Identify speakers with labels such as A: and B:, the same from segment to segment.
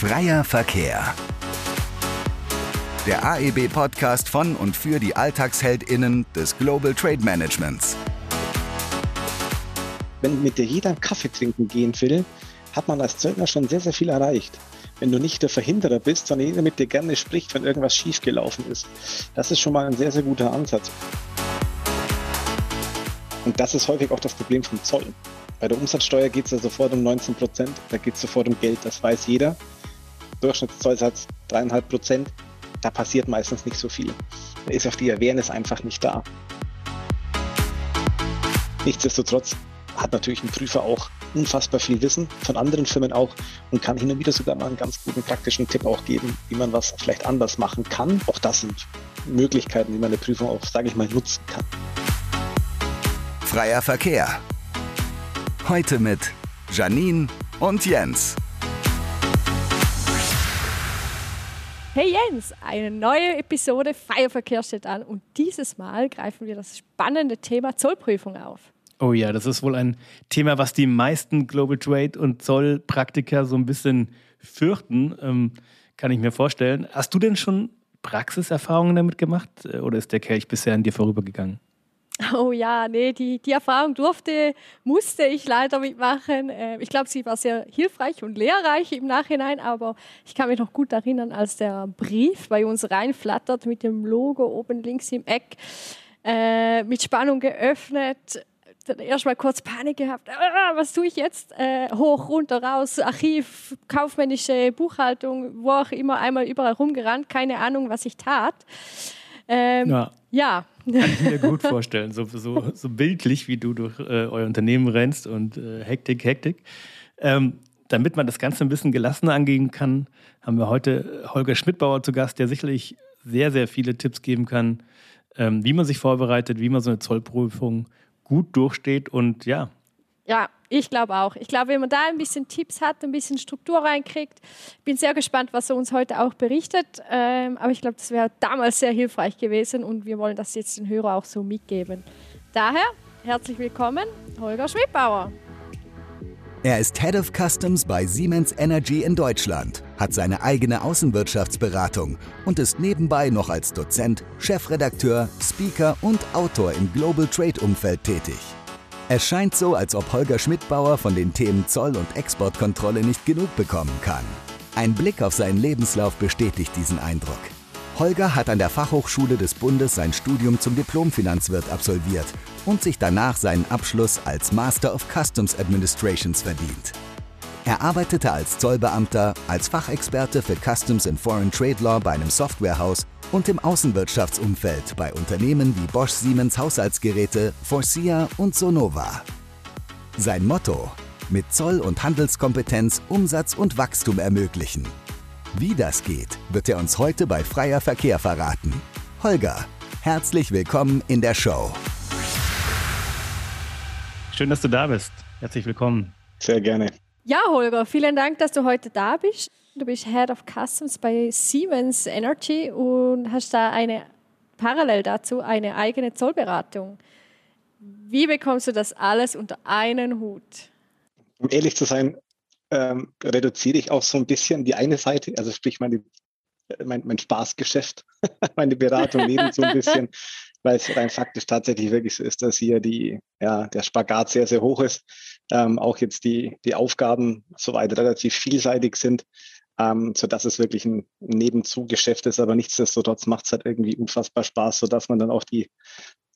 A: Freier Verkehr. Der AEB-Podcast von und für die AlltagsheldInnen des Global Trade Managements.
B: Wenn mit dir jeder Kaffee trinken gehen will, hat man als Zöllner schon sehr, sehr viel erreicht. Wenn du nicht der Verhinderer bist, sondern jeder mit dir gerne spricht, wenn irgendwas schiefgelaufen ist. Das ist schon mal ein sehr, sehr guter Ansatz. Und das ist häufig auch das Problem vom Zoll. Bei der Umsatzsteuer geht es ja sofort um 19 Prozent, da geht es sofort um Geld, das weiß jeder. Durchschnittszollsatz 3,5 Prozent, da passiert meistens nicht so viel. Da ist auch die Awareness einfach nicht da. Nichtsdestotrotz hat natürlich ein Prüfer auch unfassbar viel Wissen von anderen Firmen auch und kann hin und wieder sogar mal einen ganz guten praktischen Tipp auch geben, wie man was vielleicht anders machen kann. Auch das sind Möglichkeiten, wie man eine Prüfung auch, sage ich mal, nutzen kann.
A: Freier Verkehr. Heute mit Janine und Jens.
C: Hey Jens, eine neue Episode Feierverkehr steht an und dieses Mal greifen wir das spannende Thema Zollprüfung auf.
D: Oh ja, das ist wohl ein Thema, was die meisten Global Trade und Zollpraktiker so ein bisschen fürchten, ähm, kann ich mir vorstellen. Hast du denn schon Praxiserfahrungen damit gemacht äh, oder ist der Kelch bisher an dir vorübergegangen?
C: Oh ja, nee, die, die Erfahrung durfte, musste ich leider mitmachen. Ähm, ich glaube, sie war sehr hilfreich und lehrreich im Nachhinein, aber ich kann mich noch gut erinnern, als der Brief bei uns reinflattert mit dem Logo oben links im Eck, äh, mit Spannung geöffnet dann erstmal kurz Panik gehabt. Ah, was tue ich jetzt? Äh, hoch, runter, raus, Archiv, kaufmännische Buchhaltung, wo auch immer, einmal überall rumgerannt, keine Ahnung, was ich tat.
D: Ähm, ja. ja. Kann ich mir gut vorstellen, so, so, so bildlich, wie du durch äh, euer Unternehmen rennst und äh, Hektik, Hektik. Ähm, damit man das Ganze ein bisschen gelassener angehen kann, haben wir heute Holger Schmidbauer zu Gast, der sicherlich sehr, sehr viele Tipps geben kann, ähm, wie man sich vorbereitet, wie man so eine Zollprüfung gut durchsteht und ja.
C: Ja, ich glaube auch. Ich glaube, wenn man da ein bisschen Tipps hat, ein bisschen Struktur reinkriegt, bin sehr gespannt, was er uns heute auch berichtet. Ähm, aber ich glaube, das wäre damals sehr hilfreich gewesen und wir wollen das jetzt den Hörer auch so mitgeben. Daher herzlich willkommen, Holger Schwebauer.
A: Er ist Head of Customs bei Siemens Energy in Deutschland, hat seine eigene Außenwirtschaftsberatung und ist nebenbei noch als Dozent, Chefredakteur, Speaker und Autor im Global Trade Umfeld tätig. Es scheint so, als ob Holger Schmidbauer von den Themen Zoll- und Exportkontrolle nicht genug bekommen kann. Ein Blick auf seinen Lebenslauf bestätigt diesen Eindruck. Holger hat an der Fachhochschule des Bundes sein Studium zum Diplomfinanzwirt absolviert und sich danach seinen Abschluss als Master of Customs Administrations verdient. Er arbeitete als Zollbeamter, als Fachexperte für Customs and Foreign Trade Law bei einem Softwarehaus und im Außenwirtschaftsumfeld bei Unternehmen wie Bosch Siemens Haushaltsgeräte, Forcia und Sonova. Sein Motto: mit Zoll- und Handelskompetenz Umsatz und Wachstum ermöglichen. Wie das geht, wird er uns heute bei Freier Verkehr verraten. Holger, herzlich willkommen in der Show.
D: Schön, dass du da bist. Herzlich willkommen.
B: Sehr gerne.
C: Ja, Holger, vielen Dank, dass du heute da bist. Du bist Head of Customs bei Siemens Energy und hast da eine parallel dazu eine eigene Zollberatung. Wie bekommst du das alles unter einen Hut?
B: Um ehrlich zu sein, ähm, reduziere ich auch so ein bisschen die eine Seite, also sprich meine, mein, mein Spaßgeschäft, meine Beratung neben so ein bisschen, weil es rein faktisch tatsächlich wirklich so ist, dass hier die, ja, der Spagat sehr, sehr hoch ist. Ähm, auch jetzt die, die Aufgaben soweit relativ vielseitig sind, ähm, so dass es wirklich ein Nebenzugeschäft ist, aber nichtsdestotrotz macht es halt irgendwie unfassbar Spaß, sodass man dann auch die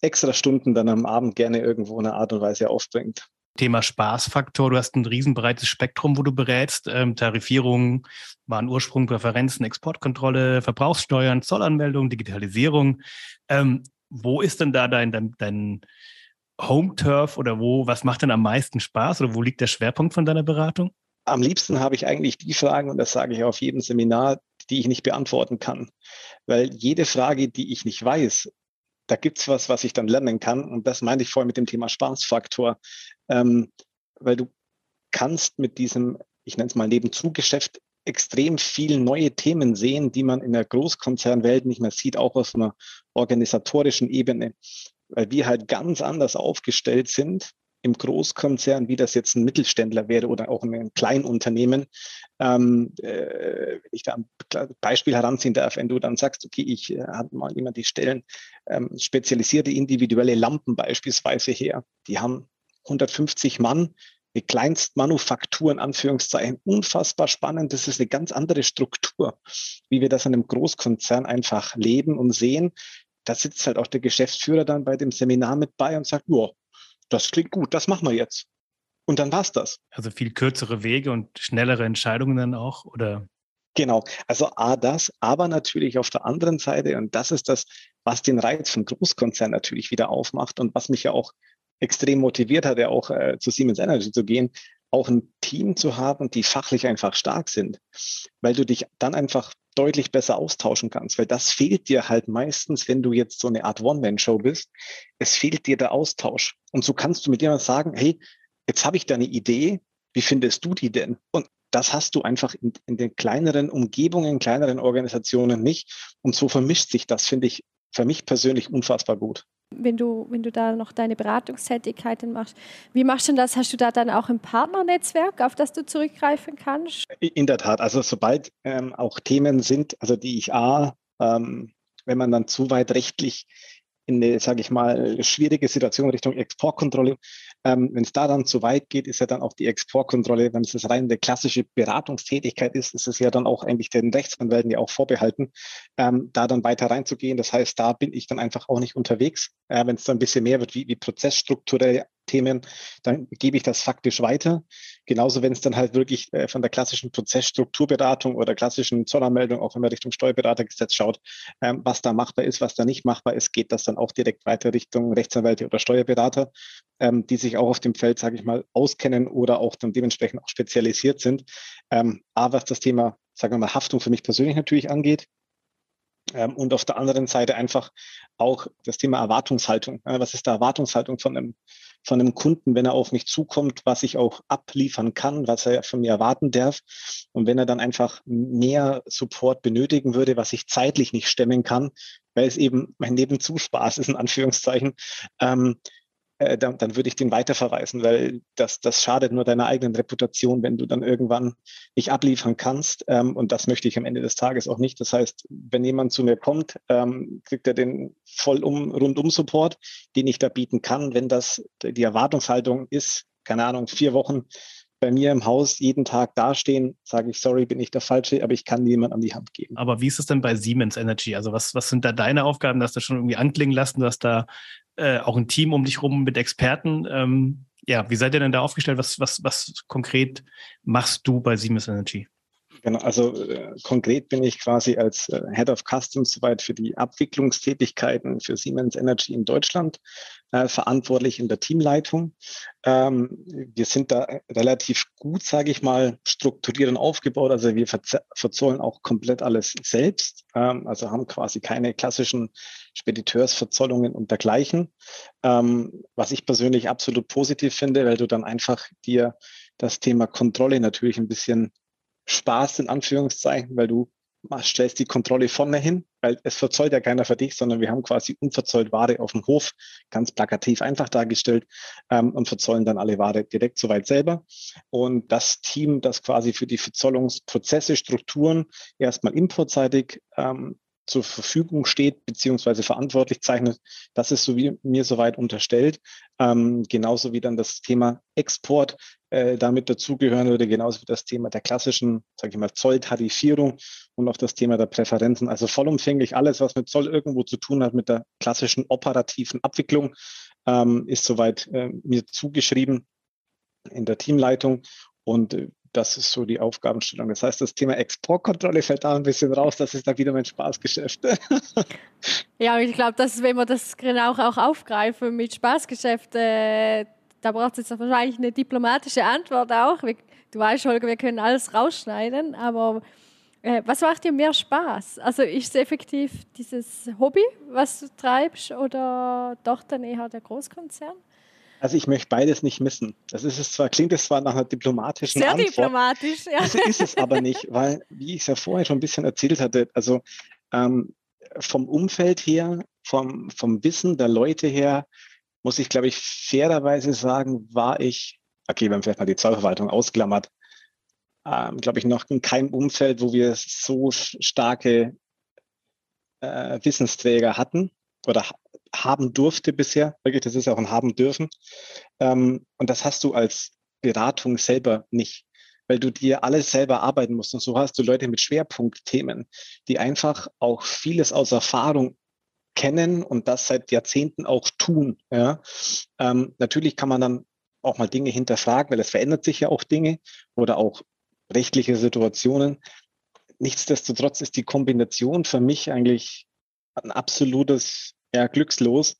B: extra Stunden dann am Abend gerne irgendwo in einer Art und Weise aufbringt.
D: Thema Spaßfaktor. Du hast ein riesenbreites Spektrum, wo du berätst. Ähm, Tarifierung, Warenursprung, Präferenzen, Exportkontrolle, Verbrauchssteuern, Zollanmeldung, Digitalisierung. Ähm, wo ist denn da dein, dein, dein Home-Turf oder wo, was macht denn am meisten Spaß oder wo liegt der Schwerpunkt von deiner Beratung?
B: Am liebsten habe ich eigentlich die Fragen, und das sage ich auf jedem Seminar, die ich nicht beantworten kann. Weil jede Frage, die ich nicht weiß, da gibt es was, was ich dann lernen kann. Und das meine ich vorhin mit dem Thema Spaßfaktor ähm, weil du kannst mit diesem, ich nenne es mal Nebenzugeschäft, extrem viel neue Themen sehen, die man in der Großkonzernwelt nicht mehr sieht, auch auf einer organisatorischen Ebene, weil wir halt ganz anders aufgestellt sind im Großkonzern, wie das jetzt ein Mittelständler wäre oder auch ein Kleinunternehmen. Ähm, äh, wenn ich da ein Beispiel heranziehen darf, wenn du dann sagst, okay, ich äh, habe mal jemand die Stellen ähm, spezialisierte individuelle Lampen beispielsweise her, die haben 150 Mann, eine Kleinstmanufaktur in Anführungszeichen, unfassbar spannend. Das ist eine ganz andere Struktur, wie wir das an einem Großkonzern einfach leben und sehen. Da sitzt halt auch der Geschäftsführer dann bei dem Seminar mit bei und sagt, ja, das klingt gut, das machen wir jetzt. Und dann war's das.
D: Also viel kürzere Wege und schnellere Entscheidungen dann auch, oder?
B: Genau, also A, das, aber natürlich auf der anderen Seite, und das ist das, was den Reiz von Großkonzern natürlich wieder aufmacht und was mich ja auch extrem motiviert hat, ja auch äh, zu Siemens Energy zu gehen, auch ein Team zu haben, die fachlich einfach stark sind, weil du dich dann einfach deutlich besser austauschen kannst, weil das fehlt dir halt meistens, wenn du jetzt so eine Art One-Man-Show bist. Es fehlt dir der Austausch. Und so kannst du mit jemandem sagen, hey, jetzt habe ich da eine Idee, wie findest du die denn? Und das hast du einfach in, in den kleineren Umgebungen, kleineren Organisationen nicht. Und so vermischt sich das, finde ich, für mich persönlich unfassbar gut
C: wenn du, wenn du da noch deine Beratungstätigkeiten machst. Wie machst du das? Hast du da dann auch ein Partnernetzwerk, auf das du zurückgreifen kannst?
B: In der Tat. Also sobald ähm, auch Themen sind, also die ich A, ähm, wenn man dann zu weit rechtlich in eine, sage ich mal, schwierige Situation Richtung Exportkontrolle. Ähm, wenn es da dann zu weit geht, ist ja dann auch die Exportkontrolle, wenn es das rein eine klassische Beratungstätigkeit ist, ist es ja dann auch eigentlich den Rechtsanwälten ja auch vorbehalten, ähm, da dann weiter reinzugehen. Das heißt, da bin ich dann einfach auch nicht unterwegs. Äh, wenn es dann ein bisschen mehr wird, wie, wie prozessstrukturelle Themen, dann gebe ich das faktisch weiter. Genauso, wenn es dann halt wirklich äh, von der klassischen Prozessstrukturberatung oder klassischen Zollanmeldung, auch man Richtung Steuerberatergesetz schaut, ähm, was da machbar ist, was da nicht machbar ist, geht das dann auch direkt weiter Richtung Rechtsanwälte oder Steuerberater, ähm, die sich auch auf dem Feld, sage ich mal, auskennen oder auch dann dementsprechend auch spezialisiert sind. Ähm, A, was das Thema, sagen wir mal, Haftung für mich persönlich natürlich angeht, und auf der anderen Seite einfach auch das Thema Erwartungshaltung. was ist da Erwartungshaltung von einem, von einem Kunden, wenn er auf mich zukommt, was ich auch abliefern kann, was er von mir erwarten darf. Und wenn er dann einfach mehr Support benötigen würde, was ich zeitlich nicht stemmen kann, weil es eben mein Nebenzuspaß ist, in Anführungszeichen, ähm, äh, dann, dann würde ich den weiterverweisen, weil das, das schadet nur deiner eigenen Reputation, wenn du dann irgendwann nicht abliefern kannst. Ähm, und das möchte ich am Ende des Tages auch nicht. Das heißt, wenn jemand zu mir kommt, ähm, kriegt er den vollum, rundum Support, den ich da bieten kann. Wenn das die Erwartungshaltung ist, keine Ahnung, vier Wochen bei mir im Haus jeden Tag dastehen, sage ich, sorry, bin ich der Falsche, aber ich kann niemand an die Hand geben.
D: Aber wie ist es denn bei Siemens Energy? Also was, was sind da deine Aufgaben? Du hast das schon irgendwie anklingen lassen, du hast da äh, auch ein Team um dich rum mit Experten. Ähm, ja, wie seid ihr denn da aufgestellt? Was, was, was konkret machst du bei Siemens Energy?
B: Genau, also äh, konkret bin ich quasi als äh, Head of Customs soweit für die Abwicklungstätigkeiten für Siemens Energy in Deutschland äh, verantwortlich in der Teamleitung. Ähm, wir sind da relativ gut, sage ich mal, strukturiert und aufgebaut. Also wir verzollen auch komplett alles selbst, ähm, also haben quasi keine klassischen Spediteursverzollungen und dergleichen. Ähm, was ich persönlich absolut positiv finde, weil du dann einfach dir das Thema Kontrolle natürlich ein bisschen Spaß in Anführungszeichen, weil du stellst die Kontrolle vorne hin, weil es verzollt ja keiner für dich, sondern wir haben quasi unverzollt Ware auf dem Hof, ganz plakativ einfach dargestellt ähm, und verzollen dann alle Ware direkt soweit selber. Und das Team, das quasi für die Verzollungsprozesse, Strukturen erstmal importseitig ähm, zur Verfügung steht, beziehungsweise verantwortlich zeichnet, das ist so wie mir soweit unterstellt. Ähm, genauso wie dann das Thema Export äh, damit dazugehören würde, genauso wie das Thema der klassischen, sage ich mal, Zolltarifierung und auch das Thema der Präferenzen. Also vollumfänglich alles, was mit Zoll irgendwo zu tun hat, mit der klassischen operativen Abwicklung, ähm, ist soweit äh, mir zugeschrieben in der Teamleitung. Und äh, das ist so die Aufgabenstellung. Das heißt, das Thema Exportkontrolle fällt da ein bisschen raus. Das ist da wieder mein Spaßgeschäft.
C: ja, ich glaube, dass wenn wir das genau auch aufgreifen mit Spaßgeschäft, äh, da braucht es jetzt wahrscheinlich eine diplomatische Antwort auch. Du weißt, Holger, wir können alles rausschneiden, aber äh, was macht dir mehr Spaß? Also ist es effektiv dieses Hobby, was du treibst, oder doch dann eher der Großkonzern?
B: Also ich möchte beides nicht missen. Das ist es zwar, klingt es zwar nach einer diplomatischen
C: Sehr
B: Antwort.
C: diplomatisch, ja.
B: Das ist es aber nicht, weil, wie ich es ja vorher schon ein bisschen erzählt hatte, also ähm, vom Umfeld her, vom, vom Wissen der Leute her, muss ich, glaube ich, fairerweise sagen, war ich, okay, wir haben vielleicht mal die Zollverwaltung ausklammert, ähm, glaube ich, noch in keinem Umfeld, wo wir so starke äh, Wissensträger hatten oder haben durfte bisher. Wirklich, das ist auch ein haben dürfen. Ähm, und das hast du als Beratung selber nicht, weil du dir alles selber arbeiten musst. Und so hast du Leute mit Schwerpunktthemen, die einfach auch vieles aus Erfahrung kennen und das seit Jahrzehnten auch tun. Ja. Ähm, natürlich kann man dann auch mal Dinge hinterfragen, weil es verändert sich ja auch Dinge oder auch rechtliche Situationen. Nichtsdestotrotz ist die Kombination für mich eigentlich ein absolutes ja, glückslos,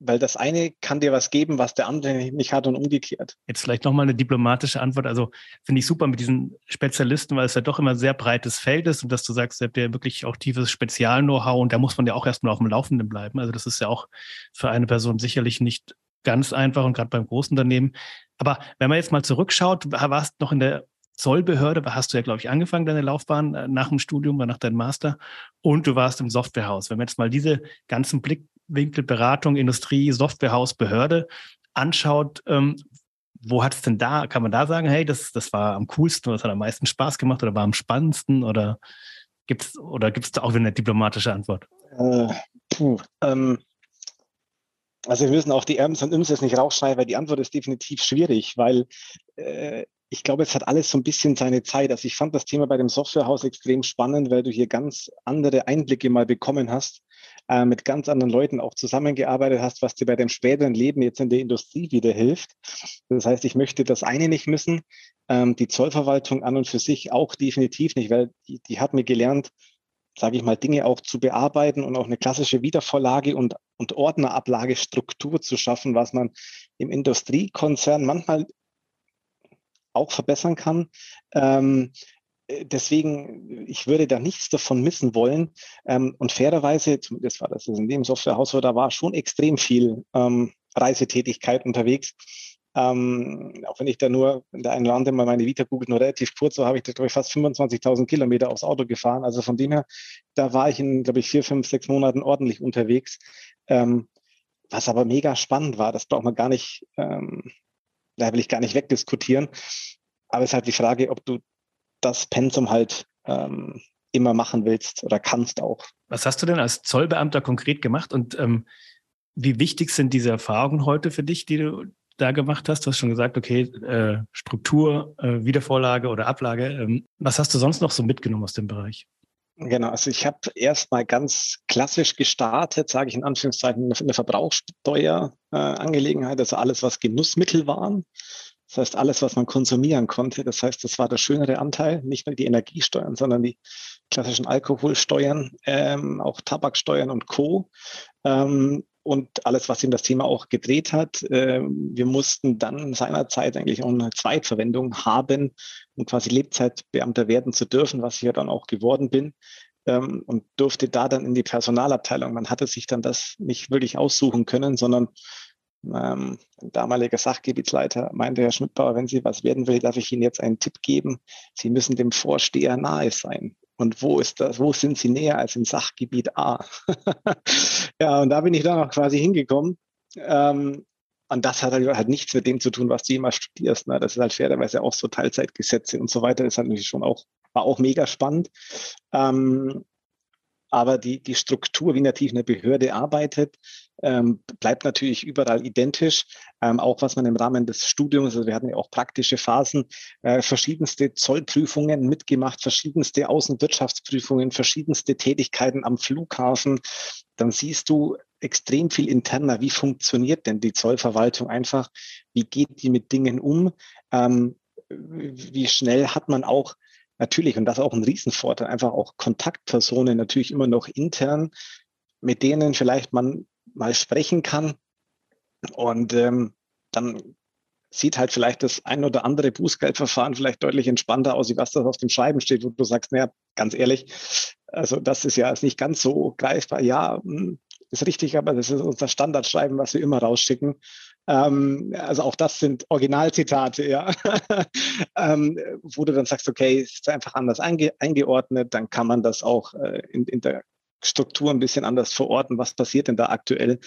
B: weil das eine kann dir was geben, was der andere nicht hat und umgekehrt.
D: Jetzt vielleicht nochmal eine diplomatische Antwort. Also finde ich super mit diesen Spezialisten, weil es ja doch immer sehr breites Feld ist und dass du sagst, ihr habt ja wirklich auch tiefes Spezial-Know-how und da muss man ja auch erstmal auf dem Laufenden bleiben. Also das ist ja auch für eine Person sicherlich nicht ganz einfach und gerade beim großen Unternehmen. Aber wenn man jetzt mal zurückschaut, warst noch in der Zollbehörde, hast du ja, glaube ich, angefangen, deine Laufbahn äh, nach dem Studium, nach deinem Master und du warst im Softwarehaus. Wenn man jetzt mal diese ganzen Blickwinkel, Beratung, Industrie, Softwarehaus, Behörde anschaut, ähm, wo hat es denn da, kann man da sagen, hey, das, das war am coolsten oder das hat am meisten Spaß gemacht oder war am spannendsten oder gibt es oder gibt's da auch wieder eine diplomatische Antwort? Äh, puh, ähm,
B: also wir müssen auch die Erms und Ims jetzt nicht rausschneiden, weil die Antwort ist definitiv schwierig, weil äh, ich glaube, es hat alles so ein bisschen seine Zeit. Also ich fand das Thema bei dem Softwarehaus extrem spannend, weil du hier ganz andere Einblicke mal bekommen hast, äh, mit ganz anderen Leuten auch zusammengearbeitet hast, was dir bei deinem späteren Leben jetzt in der Industrie wieder hilft. Das heißt, ich möchte das eine nicht missen, ähm, die Zollverwaltung an und für sich auch definitiv nicht, weil die, die hat mir gelernt, sage ich mal, Dinge auch zu bearbeiten und auch eine klassische Wiedervorlage und, und Ordnerablagestruktur zu schaffen, was man im Industriekonzern manchmal auch verbessern kann. Ähm, äh, deswegen, ich würde da nichts davon missen wollen. Ähm, und fairerweise, zumindest war das in dem Softwarehaus, da war schon extrem viel ähm, Reisetätigkeit unterwegs. Ähm, auch wenn ich da nur in der einen oder anderen mal meine Vita googelt, nur relativ kurz, so habe ich da, glaube ich, fast 25.000 Kilometer aufs Auto gefahren. Also von dem her, da war ich in, glaube ich, vier, fünf, sechs Monaten ordentlich unterwegs. Ähm, was aber mega spannend war, das braucht man gar nicht, ähm, da will ich gar nicht wegdiskutieren. Aber es ist halt die Frage, ob du das Pensum halt ähm, immer machen willst oder kannst auch.
D: Was hast du denn als Zollbeamter konkret gemacht und ähm, wie wichtig sind diese Erfahrungen heute für dich, die du da gemacht hast? Du hast schon gesagt, okay, äh, Struktur, äh, Wiedervorlage oder Ablage. Ähm, was hast du sonst noch so mitgenommen aus dem Bereich?
B: Genau, also ich habe erstmal ganz klassisch gestartet, sage ich in Anführungszeichen, eine Verbrauchssteuerangelegenheit, äh, also alles, was Genussmittel waren. Das heißt, alles, was man konsumieren konnte. Das heißt, das war der schönere Anteil, nicht nur die Energiesteuern, sondern die klassischen Alkoholsteuern, ähm, auch Tabaksteuern und Co. Ähm, und alles, was in das Thema auch gedreht hat. Äh, wir mussten dann seinerzeit eigentlich auch eine Zweitverwendung haben, um quasi Lebzeitbeamter werden zu dürfen, was ich ja dann auch geworden bin. Ähm, und durfte da dann in die Personalabteilung. Man hatte sich dann das nicht wirklich aussuchen können, sondern ähm, damaliger Sachgebietsleiter meinte, Herr Schmidtbauer, wenn Sie was werden will, darf ich Ihnen jetzt einen Tipp geben. Sie müssen dem Vorsteher nahe sein. Und wo ist das? Wo sind Sie näher als im Sachgebiet A? ja, und da bin ich dann auch quasi hingekommen. Ähm, und das hat halt, halt, nichts mit dem zu tun, was du jemals studierst. Ne? Das ist halt fairerweise auch so Teilzeitgesetze und so weiter. Das ist halt natürlich schon auch, war auch mega spannend. Ähm, aber die, die Struktur, wie natürlich eine Behörde arbeitet, ähm, bleibt natürlich überall identisch. Ähm, auch was man im Rahmen des Studiums, also wir hatten ja auch praktische Phasen, äh, verschiedenste Zollprüfungen mitgemacht, verschiedenste Außenwirtschaftsprüfungen, verschiedenste Tätigkeiten am Flughafen. Dann siehst du extrem viel interner. Wie funktioniert denn die Zollverwaltung einfach? Wie geht die mit Dingen um? Ähm, wie schnell hat man auch natürlich, und das ist auch ein Riesenvorteil, einfach auch Kontaktpersonen natürlich immer noch intern, mit denen vielleicht man mal sprechen kann. Und ähm, dann sieht halt vielleicht das ein oder andere Bußgeldverfahren vielleicht deutlich entspannter aus, wie was das auf dem Schreiben steht, wo du sagst, naja, ganz ehrlich, also das ist ja nicht ganz so greifbar. Ja, hm, ist richtig, aber das ist unser Standardschreiben, was wir immer rausschicken. Ähm, also auch das sind Originalzitate, ja. ähm, wo du dann sagst, okay, es ist einfach anders einge eingeordnet, dann kann man das auch äh, in, in der Struktur ein bisschen anders verorten, was passiert denn da aktuell.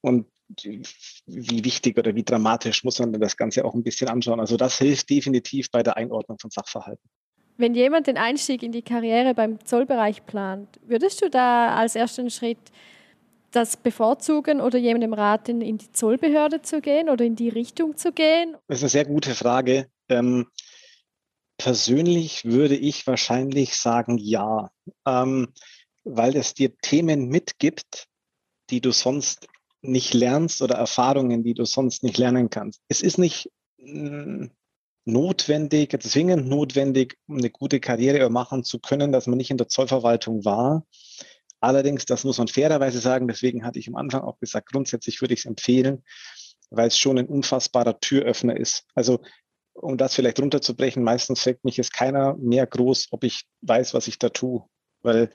B: Und wie wichtig oder wie dramatisch muss man das Ganze auch ein bisschen anschauen. Also das hilft definitiv bei der Einordnung von Sachverhalten.
C: Wenn jemand den Einstieg in die Karriere beim Zollbereich plant, würdest du da als ersten Schritt das bevorzugen oder jemandem raten, in die Zollbehörde zu gehen oder in die Richtung zu gehen?
B: Das ist eine sehr gute Frage. Ähm, persönlich würde ich wahrscheinlich sagen ja, ähm, weil es dir Themen mitgibt, die du sonst nicht lernst oder Erfahrungen, die du sonst nicht lernen kannst. Es ist nicht mm, notwendig, zwingend notwendig, um eine gute Karriere machen zu können, dass man nicht in der Zollverwaltung war. Allerdings, das muss man fairerweise sagen, deswegen hatte ich am Anfang auch gesagt, grundsätzlich würde ich es empfehlen, weil es schon ein unfassbarer Türöffner ist. Also um das vielleicht runterzubrechen, meistens fragt mich jetzt keiner mehr groß, ob ich weiß, was ich da tue. Weil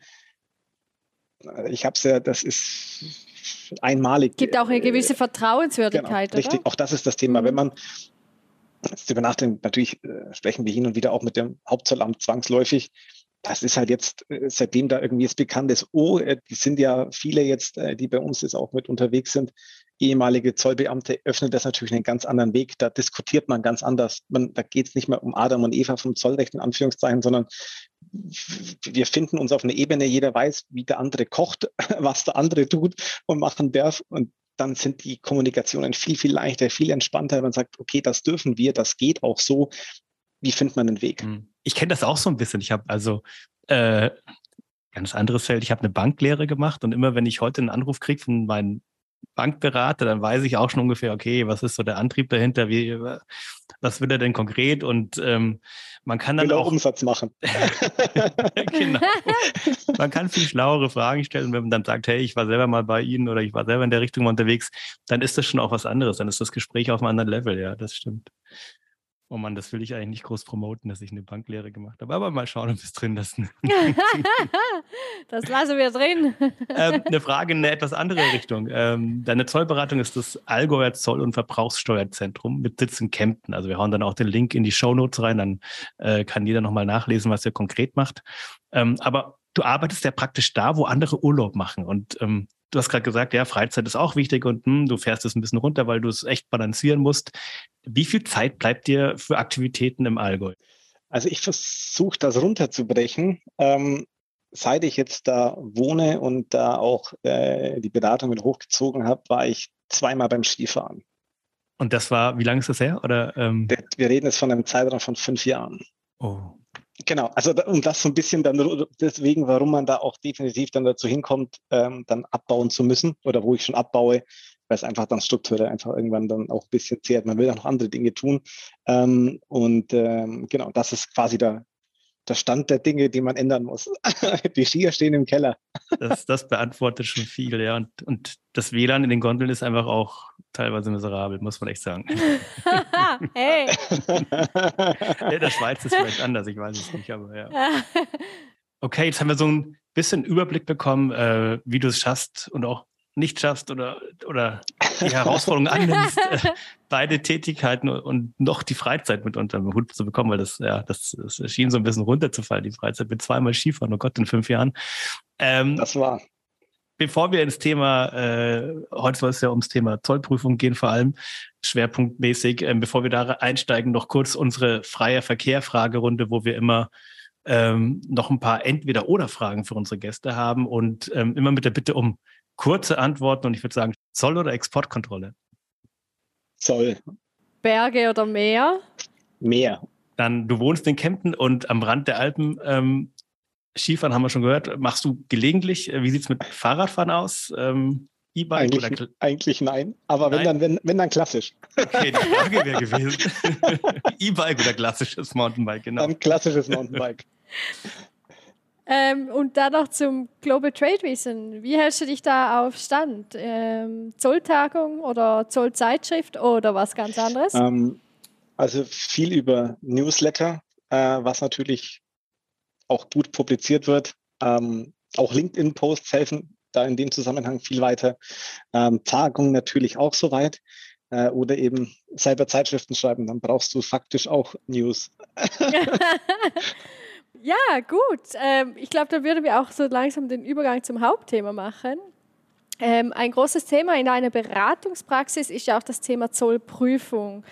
B: ich habe es ja, das ist einmalig.
C: Gibt auch eine gewisse Vertrauenswürdigkeit,
B: genau, Richtig, auch das ist das Thema. Mhm. Wenn man jetzt über nachdenkt, natürlich äh, sprechen wir hin und wieder auch mit dem Hauptzollamt zwangsläufig. Das ist halt jetzt, äh, seitdem da irgendwie es bekannt ist, oh, äh, die sind ja viele jetzt, äh, die bei uns jetzt auch mit unterwegs sind, ehemalige Zollbeamte, öffnet das natürlich einen ganz anderen Weg. Da diskutiert man ganz anders. Man, da geht es nicht mehr um Adam und Eva vom Zollrecht in Anführungszeichen, sondern wir finden uns auf einer Ebene, jeder weiß, wie der andere kocht, was der andere tut und machen darf. Und dann sind die Kommunikationen viel, viel leichter, viel entspannter. Man sagt, okay, das dürfen wir, das geht auch so. Wie findet man den Weg? Hm.
D: Ich kenne das auch so ein bisschen. Ich habe also äh, ganz anderes Feld. Ich habe eine Banklehre gemacht und immer wenn ich heute einen Anruf kriege von meinen Bankberater, dann weiß ich auch schon ungefähr, okay, was ist so der Antrieb dahinter, wie, was will er denn konkret und ähm, man kann dann will auch,
B: Umsatz machen.
D: genau. Man kann viel schlauere Fragen stellen, wenn man dann sagt, hey, ich war selber mal bei Ihnen oder ich war selber in der Richtung unterwegs, dann ist das schon auch was anderes, dann ist das Gespräch auf einem anderen Level, ja, das stimmt. Oh Mann, das will ich eigentlich nicht groß promoten, dass ich eine Banklehre gemacht habe. Aber mal schauen, ob wir es drin lassen.
C: das lassen wir drin.
D: ähm, eine Frage in eine etwas andere Richtung. Ähm, deine Zollberatung ist das Allgäuer Zoll- und Verbrauchssteuerzentrum mit Sitz in Kempten. Also wir hauen dann auch den Link in die Shownotes rein, dann äh, kann jeder nochmal nachlesen, was ihr konkret macht. Ähm, aber du arbeitest ja praktisch da, wo andere Urlaub machen. Und ähm, du hast gerade gesagt, ja, Freizeit ist auch wichtig und hm, du fährst es ein bisschen runter, weil du es echt balancieren musst. Wie viel Zeit bleibt dir für Aktivitäten im Allgäu?
B: Also ich versuche das runterzubrechen. Ähm, seit ich jetzt da wohne und da auch äh, die Beratung mit hochgezogen habe, war ich zweimal beim Skifahren.
D: Und das war, wie lange ist das her? Oder,
B: ähm? Wir reden jetzt von einem Zeitraum von fünf Jahren. Oh, Genau, also um das so ein bisschen dann deswegen, warum man da auch definitiv dann dazu hinkommt, ähm, dann abbauen zu müssen oder wo ich schon abbaue, weil es einfach dann strukturell einfach irgendwann dann auch ein bisschen zehrt. Man will auch noch andere Dinge tun. Ähm, und ähm, genau, das ist quasi der, der Stand der Dinge, die man ändern muss. die Skier stehen im Keller.
D: das, das beantwortet schon viel, ja. Und, und das WLAN in den Gondeln ist einfach auch teilweise miserabel, muss man echt sagen. hey! In der Schweiz ist vielleicht anders, ich weiß es nicht, aber ja. Okay, jetzt haben wir so ein bisschen Überblick bekommen, äh, wie du es schaffst und auch nicht schaffst oder, oder die Herausforderung annimmst, äh, beide Tätigkeiten und noch die Freizeit mit unter den Hut zu bekommen, weil das, ja, das, das schien so ein bisschen runterzufallen, die Freizeit mit zweimal Skifahren, oh Gott, in fünf Jahren.
B: Ähm, das war.
D: Bevor wir ins Thema, äh, heute soll es ja ums Thema Zollprüfung gehen, vor allem schwerpunktmäßig, äh, bevor wir da einsteigen, noch kurz unsere freie Verkehr-Fragerunde, wo wir immer ähm, noch ein paar Entweder-Oder-Fragen für unsere Gäste haben und ähm, immer mit der Bitte um kurze Antworten und ich würde sagen, Zoll- oder Exportkontrolle?
B: Zoll.
C: Berge oder Meer?
B: Meer.
D: Dann, du wohnst in Kempten und am Rand der Alpen. Ähm, Skifahren haben wir schon gehört. Machst du gelegentlich? Wie sieht es mit Fahrradfahren aus? Ähm,
B: E-Bike eigentlich, oder eigentlich nein, aber nein? wenn dann wenn, wenn dann klassisch.
D: Okay, die Frage wäre gewesen. E-Bike oder klassisches Mountainbike, genau.
B: Ein klassisches Mountainbike.
C: Ähm, und dann noch zum Global Trade Wissen. Wie hältst du dich da auf Stand? Ähm, Zolltagung oder Zollzeitschrift oder was ganz anderes? Ähm,
B: also viel über Newsletter, äh, was natürlich auch gut publiziert wird. Ähm, auch LinkedIn-Posts helfen da in dem Zusammenhang viel weiter. Ähm, Tagungen natürlich auch soweit. Äh, oder eben selber Zeitschriften schreiben, dann brauchst du faktisch auch News.
C: Ja, gut. Ähm, ich glaube, da würden wir auch so langsam den Übergang zum Hauptthema machen. Ähm, ein großes Thema in einer Beratungspraxis ist ja auch das Thema Zollprüfung.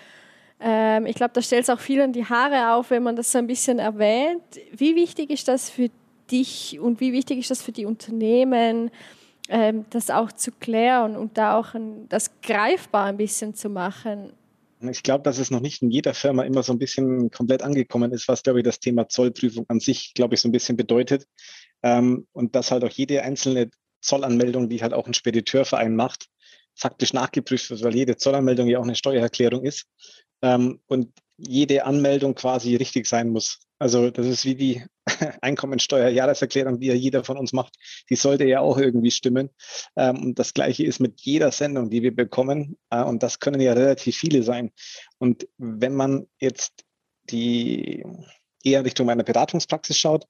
C: Ähm, ich glaube, da stellt es auch vielen die Haare auf, wenn man das so ein bisschen erwähnt. Wie wichtig ist das für dich und wie wichtig ist das für die Unternehmen, ähm, das auch zu klären und da auch ein, das greifbar ein bisschen zu machen?
B: Ich glaube, dass es noch nicht in jeder Firma immer so ein bisschen komplett angekommen ist, was, glaube ich, das Thema Zollprüfung an sich, glaube ich, so ein bisschen bedeutet. Ähm, und dass halt auch jede einzelne Zollanmeldung, die halt auch ein Spediteurverein macht, faktisch nachgeprüft wird, weil jede Zollanmeldung ja auch eine Steuererklärung ist ähm, und jede Anmeldung quasi richtig sein muss. Also das ist wie die Einkommensteuer-Jahreserklärung, die ja jeder von uns macht. Die sollte ja auch irgendwie stimmen. Ähm, und das Gleiche ist mit jeder Sendung, die wir bekommen. Äh, und das können ja relativ viele sein. Und wenn man jetzt die eher Richtung meiner Beratungspraxis schaut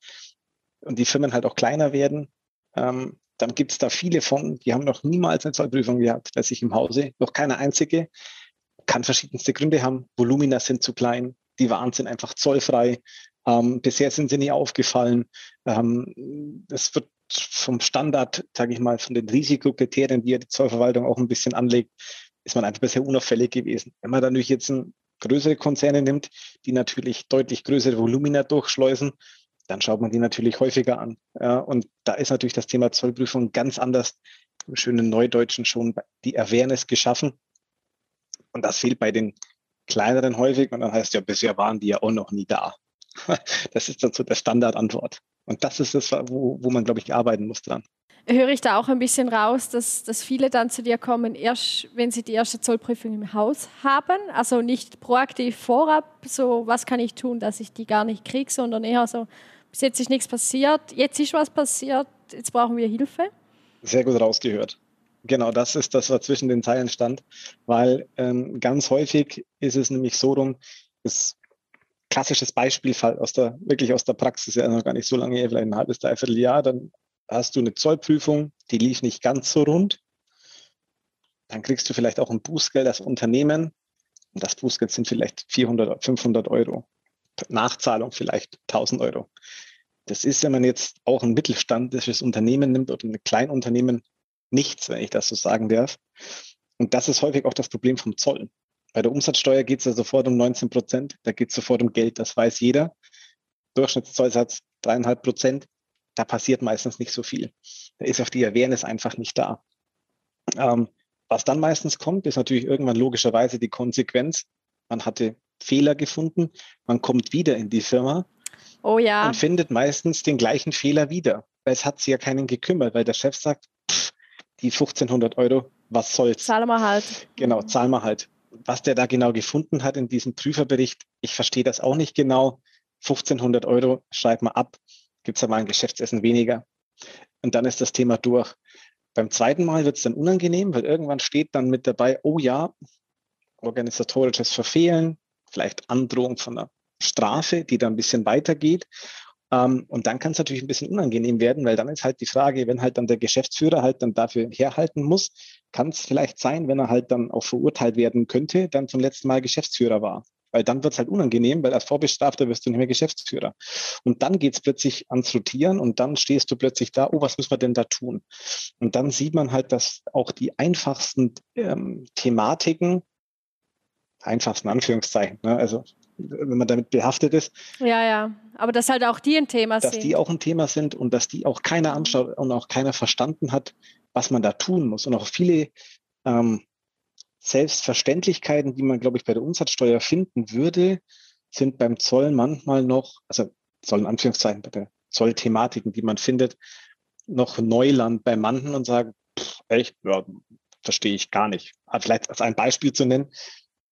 B: und die Firmen halt auch kleiner werden, ähm, dann gibt es da viele von, die haben noch niemals eine Zollprüfung gehabt bei sich im Hause, noch keine einzige. Kann verschiedenste Gründe haben. Volumina sind zu klein, die Waren sind einfach zollfrei. Ähm, bisher sind sie nie aufgefallen. Ähm, das wird vom Standard, sage ich mal, von den Risikokriterien, die ja die Zollverwaltung auch ein bisschen anlegt, ist man einfach bisher unauffällig gewesen. Wenn man dann natürlich jetzt größere Konzerne nimmt, die natürlich deutlich größere Volumina durchschleusen, dann schaut man die natürlich häufiger an. Ja, und da ist natürlich das Thema Zollprüfung ganz anders, im schönen Neudeutschen schon die Awareness geschaffen. Und das fehlt bei den kleineren häufig. Und dann heißt ja, bisher waren die ja auch noch nie da. Das ist dann so der Standardantwort. Und das ist das, wo, wo man, glaube ich, arbeiten muss dran.
C: Höre ich da auch ein bisschen raus, dass, dass viele dann zu dir kommen, erst wenn sie die erste Zollprüfung im Haus haben? Also nicht proaktiv vorab, so was kann ich tun, dass ich die gar nicht kriege, sondern eher so, bis jetzt ist nichts passiert, jetzt ist was passiert, jetzt brauchen wir Hilfe?
B: Sehr gut rausgehört. Genau, das ist das, was zwischen den Zeilen stand, weil ähm, ganz häufig ist es nämlich so rum, das klassisches Beispielfall aus der, wirklich aus der Praxis, ja noch gar nicht so lange vielleicht ein halbes, dreiviertel Jahr, dann hast du eine Zollprüfung, die lief nicht ganz so rund. Dann kriegst du vielleicht auch ein Bußgeld als Unternehmen. Und das Bußgeld sind vielleicht 400, 500 Euro. Nachzahlung vielleicht 1000 Euro. Das ist, wenn man jetzt auch ein mittelständisches Unternehmen nimmt oder ein Kleinunternehmen, nichts, wenn ich das so sagen darf. Und das ist häufig auch das Problem vom Zoll. Bei der Umsatzsteuer geht es ja sofort um 19 Prozent. Da geht es sofort um Geld, das weiß jeder. Durchschnittszollsatz dreieinhalb Prozent. Da passiert meistens nicht so viel. Da ist auch die Awareness einfach nicht da. Ähm, was dann meistens kommt, ist natürlich irgendwann logischerweise die Konsequenz. Man hatte Fehler gefunden, man kommt wieder in die Firma
C: oh ja.
B: und findet meistens den gleichen Fehler wieder, weil es hat sich ja keinen gekümmert, weil der Chef sagt, pff, die 1500 Euro, was soll's?
C: Zahlen wir halt.
B: Genau, zahlen wir halt. Was der da genau gefunden hat in diesem Prüferbericht, ich verstehe das auch nicht genau. 1500 Euro schreibt man ab, gibt es ja mal ein Geschäftsessen weniger. Und dann ist das Thema durch. Beim zweiten Mal wird es dann unangenehm, weil irgendwann steht dann mit dabei, oh ja, organisatorisches Verfehlen, vielleicht Androhung von einer Strafe, die da ein bisschen weitergeht. Ähm, und dann kann es natürlich ein bisschen unangenehm werden, weil dann ist halt die Frage, wenn halt dann der Geschäftsführer halt dann dafür herhalten muss, kann es vielleicht sein, wenn er halt dann auch verurteilt werden könnte, dann zum letzten Mal Geschäftsführer war. Weil dann wird es halt unangenehm, weil als Vorbestrafter wirst du nicht mehr Geschäftsführer. Und dann geht es plötzlich ans Rotieren und dann stehst du plötzlich da, oh, was müssen wir denn da tun? Und dann sieht man halt, dass auch die einfachsten ähm, Thematiken, einfachsten Anführungszeichen, ne, also wenn man damit behaftet ist.
C: Ja, ja. Aber dass halt auch die ein Thema
B: dass sind. Dass die auch ein Thema sind und dass die auch keiner anschaut und auch keiner verstanden hat, was man da tun muss. Und auch viele ähm, Selbstverständlichkeiten, die man, glaube ich, bei der Umsatzsteuer finden würde, sind beim Zoll manchmal noch, also Zoll in Anführungszeichen, bei der Zollthematiken, die man findet, noch Neuland bei manchen und sagen, pff, echt, ja, verstehe ich gar nicht. Vielleicht als ein Beispiel zu nennen,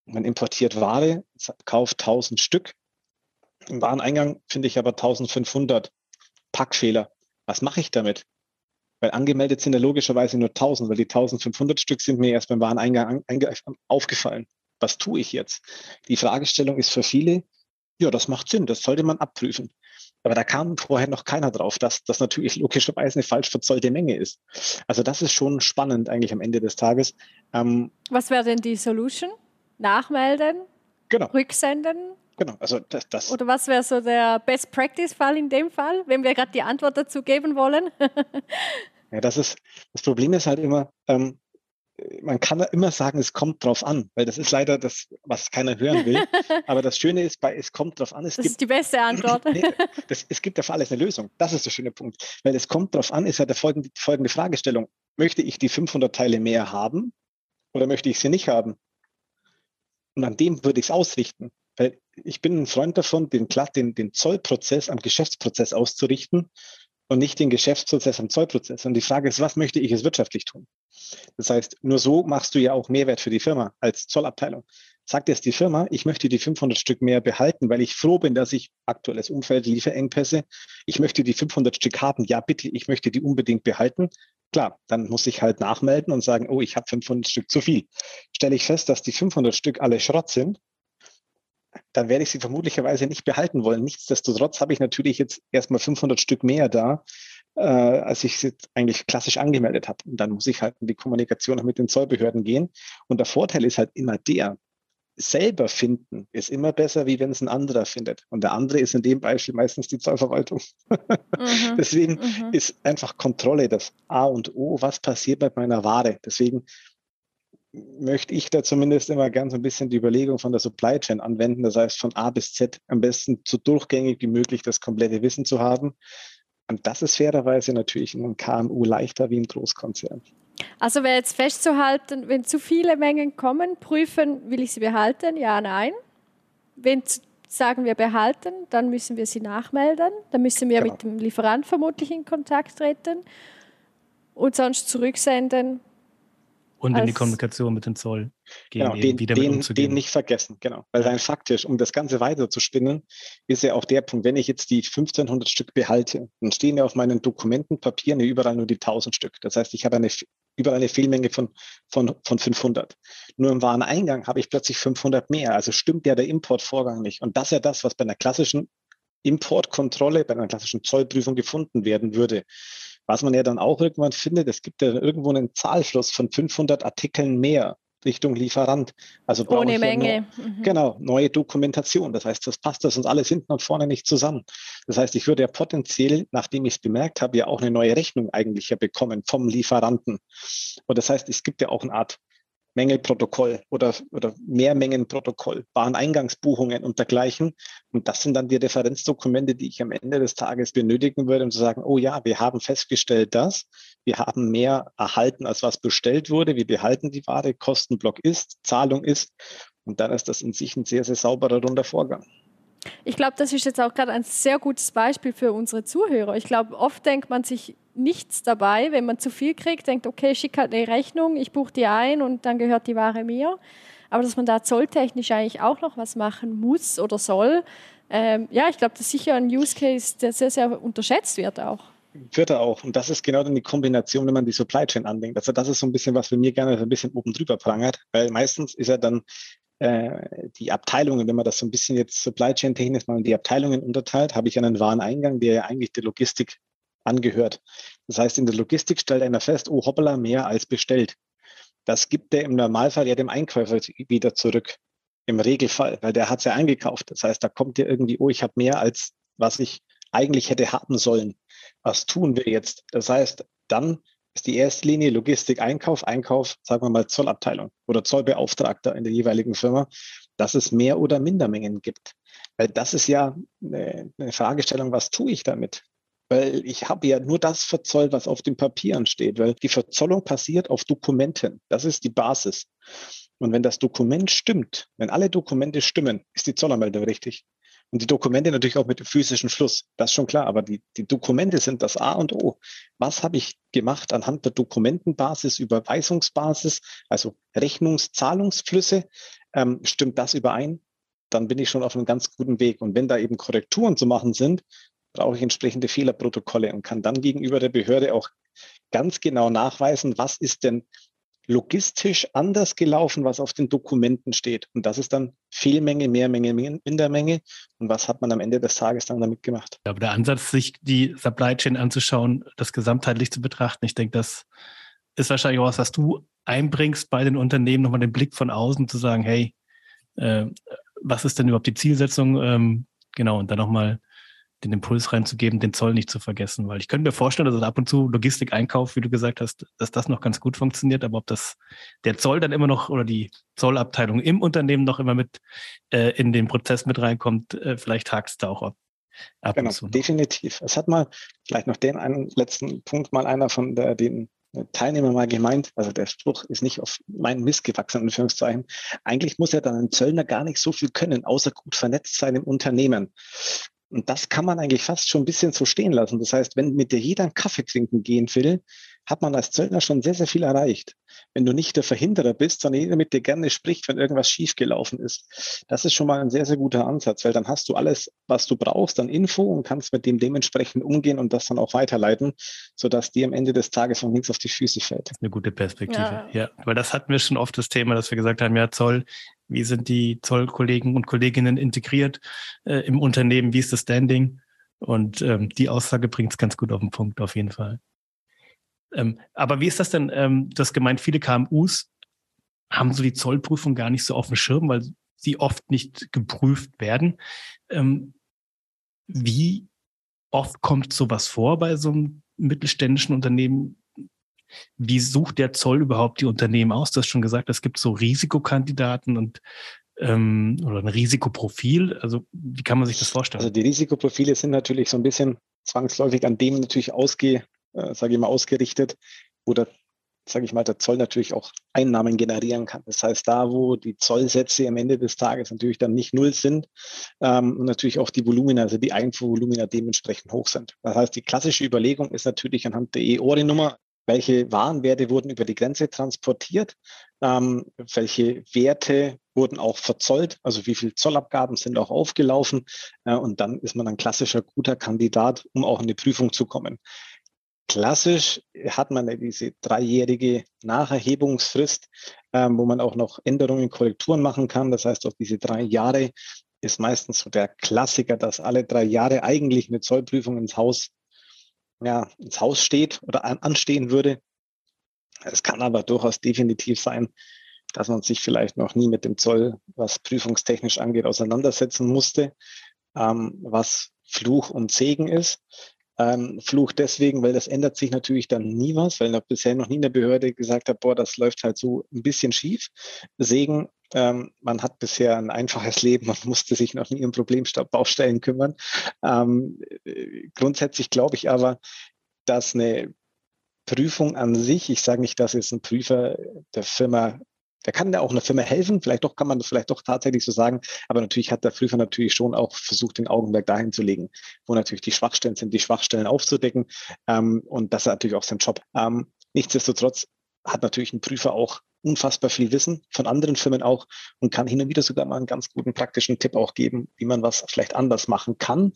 B: man importiert Ware, kauft 1000 Stück. Im Wareneingang finde ich aber 1500 Packfehler. Was mache ich damit? Weil angemeldet sind ja logischerweise nur 1000, weil die 1500 Stück sind mir erst beim Wareneingang aufgefallen. Was tue ich jetzt? Die Fragestellung ist für viele, ja, das macht Sinn, das sollte man abprüfen. Aber da kam vorher noch keiner drauf, dass das natürlich logischerweise eine falsch verzollte Menge ist. Also das ist schon spannend eigentlich am Ende des Tages.
C: Ähm, Was wäre denn die Solution? Nachmelden,
B: genau.
C: rücksenden.
B: Genau, also das. das
C: Oder was wäre so der Best Practice Fall in dem Fall, wenn wir gerade die Antwort dazu geben wollen?
B: Ja, das ist, das Problem ist halt immer, ähm, man kann immer sagen, es kommt drauf an, weil das ist leider das, was keiner hören will. Aber das Schöne ist, bei es kommt drauf an. Es
C: das
B: gibt,
C: ist die beste Antwort.
B: nee, das, es gibt auf alles eine Lösung. Das ist der schöne Punkt. Weil es kommt drauf an, ist ja der folgende, die folgende Fragestellung. Möchte ich die 500 Teile mehr haben oder möchte ich sie nicht haben? Und an dem würde ich es ausrichten. Weil ich bin ein Freund davon, den, den, den Zollprozess am Geschäftsprozess auszurichten und nicht den Geschäftsprozess am Zollprozess. Und die Frage ist, was möchte ich es wirtschaftlich tun? Das heißt, nur so machst du ja auch Mehrwert für die Firma als Zollabteilung. Sagt jetzt die Firma, ich möchte die 500 Stück mehr behalten, weil ich froh bin, dass ich aktuelles Umfeld, Lieferengpässe, ich möchte die 500 Stück haben. Ja, bitte, ich möchte die unbedingt behalten. Klar, dann muss ich halt nachmelden und sagen, oh, ich habe 500 Stück zu viel. Stelle ich fest, dass die 500 Stück alle Schrott sind, dann werde ich sie vermutlicherweise nicht behalten wollen. Nichtsdestotrotz habe ich natürlich jetzt erstmal 500 Stück mehr da, äh, als ich sie eigentlich klassisch angemeldet habe. Und dann muss ich halt in die Kommunikation mit den Zollbehörden gehen. Und der Vorteil ist halt immer der, selber finden ist immer besser, wie wenn es ein anderer findet. Und der andere ist in dem Beispiel meistens die Zollverwaltung. Mhm. Deswegen mhm. ist einfach Kontrolle das A und O, was passiert bei meiner Ware. Deswegen möchte ich da zumindest immer ganz ein bisschen die Überlegung von der Supply Chain anwenden. Das heißt, von A bis Z am besten so durchgängig wie möglich das komplette Wissen zu haben. Und das ist fairerweise natürlich in einem KMU leichter wie im Großkonzern.
C: Also wäre jetzt festzuhalten, wenn zu viele Mengen kommen, prüfen, will ich sie behalten? Ja, nein. Wenn sagen wir behalten, dann müssen wir sie nachmelden. Dann müssen wir genau. mit dem Lieferant vermutlich in Kontakt treten und sonst zurücksenden
D: und in die Kommunikation mit dem Zoll
B: gehen, genau, den, wieder den, den nicht vergessen, genau. Weil rein faktisch, um das Ganze weiter zu spinnen, ist ja auch der Punkt, wenn ich jetzt die 1500 Stück behalte, dann stehen ja auf meinen Dokumentenpapieren überall nur die 1000 Stück. Das heißt, ich habe eine, überall eine Fehlmenge von, von, von 500. Nur im Wareneingang habe ich plötzlich 500 mehr. Also stimmt ja der Importvorgang nicht. Und das ist ja das, was bei einer klassischen Importkontrolle, bei einer klassischen Zollprüfung gefunden werden würde. Was man ja dann auch irgendwann findet, es gibt ja irgendwo einen Zahlschluss von 500 Artikeln mehr Richtung Lieferant. Also
C: Ohne Menge.
B: Ja nur, mhm. Genau, neue Dokumentation. Das heißt, das passt das uns alles hinten und vorne nicht zusammen. Das heißt, ich würde ja potenziell, nachdem ich es bemerkt habe, ja auch eine neue Rechnung eigentlich ja bekommen vom Lieferanten. Und das heißt, es gibt ja auch eine Art Mängelprotokoll oder, oder Mehrmengenprotokoll, Wareneingangsbuchungen und dergleichen. Und das sind dann die Referenzdokumente, die ich am Ende des Tages benötigen würde, um zu sagen, oh ja, wir haben festgestellt, dass wir haben mehr erhalten, als was bestellt wurde. Wir behalten die Ware, Kostenblock ist, Zahlung ist. Und dann ist das in sich ein sehr, sehr sauberer, runder Vorgang.
C: Ich glaube, das ist jetzt auch gerade ein sehr gutes Beispiel für unsere Zuhörer. Ich glaube, oft denkt man sich nichts dabei, wenn man zu viel kriegt, denkt, okay, schick halt eine Rechnung, ich buche die ein und dann gehört die Ware mir. Aber dass man da zolltechnisch eigentlich auch noch was machen muss oder soll, ähm, ja, ich glaube, das ist sicher ein Use Case, der sehr, sehr unterschätzt wird auch.
B: Wird er auch. Und das ist genau dann die Kombination, wenn man die Supply Chain andenkt. Also das ist so ein bisschen, was für mir gerne ein bisschen oben drüber prangert, weil meistens ist ja dann äh, die Abteilungen, wenn man das so ein bisschen jetzt Supply Chain technisch mal in die Abteilungen unterteilt, habe ich einen Wareneingang, der ja eigentlich der Logistik angehört. Das heißt, in der Logistik stellt einer fest, oh hoppala, mehr als bestellt. Das gibt der im Normalfall ja dem Einkäufer wieder zurück. Im Regelfall, weil der hat es ja eingekauft. Das heißt, da kommt ja irgendwie, oh, ich habe mehr als was ich eigentlich hätte haben sollen. Was tun wir jetzt? Das heißt, dann ist die erste Linie Logistik, Einkauf, Einkauf, sagen wir mal Zollabteilung oder Zollbeauftragter in der jeweiligen Firma, dass es mehr oder minder Mengen gibt. Weil das ist ja eine Fragestellung, was tue ich damit? Weil ich habe ja nur das verzollt, was auf den Papieren steht, weil die Verzollung passiert auf Dokumenten. Das ist die Basis. Und wenn das Dokument stimmt, wenn alle Dokumente stimmen, ist die Zollermeldung richtig. Und die Dokumente natürlich auch mit dem physischen Fluss. Das ist schon klar. Aber die, die Dokumente sind das A und O. Was habe ich gemacht anhand der Dokumentenbasis, Überweisungsbasis, also Rechnungszahlungsflüsse? Ähm, stimmt das überein? Dann bin ich schon auf einem ganz guten Weg. Und wenn da eben Korrekturen zu machen sind, brauche ich entsprechende Fehlerprotokolle und kann dann gegenüber der Behörde auch ganz genau nachweisen, was ist denn logistisch anders gelaufen, was auf den Dokumenten steht. Und das ist dann Fehlmenge, Mehrmenge, Mindermenge. Und was hat man am Ende des Tages dann damit gemacht?
D: Aber der Ansatz, sich die Supply Chain anzuschauen, das gesamtheitlich zu betrachten, ich denke, das ist wahrscheinlich auch was, was du einbringst bei den Unternehmen, nochmal den Blick von außen zu sagen, hey, äh, was ist denn überhaupt die Zielsetzung? Ähm, genau, und dann nochmal den Impuls reinzugeben, den Zoll nicht zu vergessen. Weil ich könnte mir vorstellen, dass ab und zu Logistik, Einkauf, wie du gesagt hast, dass das noch ganz gut funktioniert, aber ob das der Zoll dann immer noch oder die Zollabteilung im Unternehmen noch immer mit äh, in den Prozess mit reinkommt, äh, vielleicht hakt es da auch ab.
B: ab genau, definitiv. Es hat mal, vielleicht noch den einen letzten Punkt, mal einer von der, den Teilnehmer mal gemeint, also der Spruch ist nicht auf meinen Mist gewachsen, in Anführungszeichen. Eigentlich muss ja dann ein Zöllner gar nicht so viel können, außer gut vernetzt sein im Unternehmen. Und das kann man eigentlich fast schon ein bisschen so stehen lassen. Das heißt, wenn mit dir jeder einen Kaffee trinken gehen will, hat man als Zöllner schon sehr, sehr viel erreicht. Wenn du nicht der Verhinderer bist, sondern jeder mit dir gerne spricht, wenn irgendwas schiefgelaufen ist. Das ist schon mal ein sehr, sehr guter Ansatz, weil dann hast du alles, was du brauchst an Info und kannst mit dem dementsprechend umgehen und das dann auch weiterleiten, sodass dir am Ende des Tages von links auf die Füße fällt.
D: Eine gute Perspektive, ja. ja. Weil das hatten wir schon oft das Thema, dass wir gesagt haben, ja, Zoll, wie sind die Zollkollegen und Kolleginnen integriert äh, im Unternehmen? Wie ist das Standing? Und ähm, die Aussage bringt es ganz gut auf den Punkt, auf jeden Fall. Ähm, aber wie ist das denn? Ähm, du hast gemeint, viele KMUs haben so die Zollprüfung gar nicht so auf dem Schirm, weil sie oft nicht geprüft werden. Ähm, wie oft kommt sowas vor bei so einem mittelständischen Unternehmen? Wie sucht der Zoll überhaupt die Unternehmen aus? Du hast schon gesagt, es gibt so Risikokandidaten und ähm, oder ein Risikoprofil. Also wie kann man sich das vorstellen?
B: Also die Risikoprofile sind natürlich so ein bisschen zwangsläufig an dem natürlich ausge, äh, sage ich mal, ausgerichtet, wo der, sage ich mal, der Zoll natürlich auch Einnahmen generieren kann. Das heißt, da, wo die Zollsätze am Ende des Tages natürlich dann nicht null sind ähm, und natürlich auch die Volumina, also die Einfuhrvolumina dementsprechend hoch sind. Das heißt, die klassische Überlegung ist natürlich anhand der EORI-Nummer, welche Warenwerte wurden über die Grenze transportiert, ähm, welche Werte wurden auch verzollt, also wie viel Zollabgaben sind auch aufgelaufen äh, und dann ist man ein klassischer guter Kandidat, um auch in die Prüfung zu kommen. Klassisch hat man diese dreijährige Nacherhebungsfrist, ähm, wo man auch noch Änderungen, Korrekturen machen kann. Das heißt, auch diese drei Jahre ist meistens so der Klassiker, dass alle drei Jahre eigentlich eine Zollprüfung ins Haus ja, ins Haus steht oder an, anstehen würde. Es kann aber durchaus definitiv sein, dass man sich vielleicht noch nie mit dem Zoll, was prüfungstechnisch angeht, auseinandersetzen musste, ähm, was Fluch und Segen ist. Ähm, Fluch deswegen, weil das ändert sich natürlich dann nie was, weil noch bisher noch nie eine Behörde gesagt hat, boah, das läuft halt so ein bisschen schief. Segen, ähm, man hat bisher ein einfaches Leben, man musste sich noch nie um Problembaustellen kümmern. Ähm, grundsätzlich glaube ich aber, dass eine Prüfung an sich, ich sage nicht, dass jetzt ein Prüfer der Firma der kann ja auch einer Firma helfen, vielleicht doch kann man das vielleicht doch tatsächlich so sagen, aber natürlich hat der Prüfer natürlich schon auch versucht, den Augenmerk dahin zu legen, wo natürlich die Schwachstellen sind, die Schwachstellen aufzudecken ähm, und das ist natürlich auch sein Job. Ähm, nichtsdestotrotz hat natürlich ein Prüfer auch unfassbar viel Wissen von anderen Firmen auch und kann hin und wieder sogar mal einen ganz guten praktischen Tipp auch geben, wie man was vielleicht anders machen kann.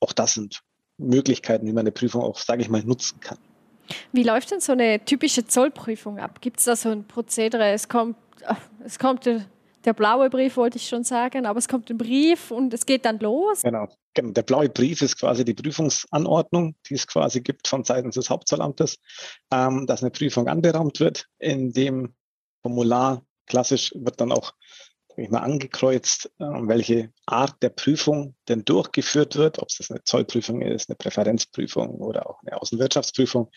B: Auch das sind Möglichkeiten, wie man eine Prüfung auch, sage ich mal, nutzen kann.
C: Wie läuft denn so eine typische Zollprüfung ab? Gibt es da so ein Prozedere? Es kommt, es kommt der, blaue Brief, wollte ich schon sagen, aber es kommt ein Brief und es geht dann los.
B: Genau. genau. Der blaue Brief ist quasi die Prüfungsanordnung, die es quasi gibt von Seiten des Hauptzollamtes, ähm, dass eine Prüfung anberaumt wird. In dem Formular klassisch wird dann auch ich mal angekreuzt, ähm, welche Art der Prüfung denn durchgeführt wird, ob es eine Zollprüfung ist, eine Präferenzprüfung oder auch eine Außenwirtschaftsprüfung.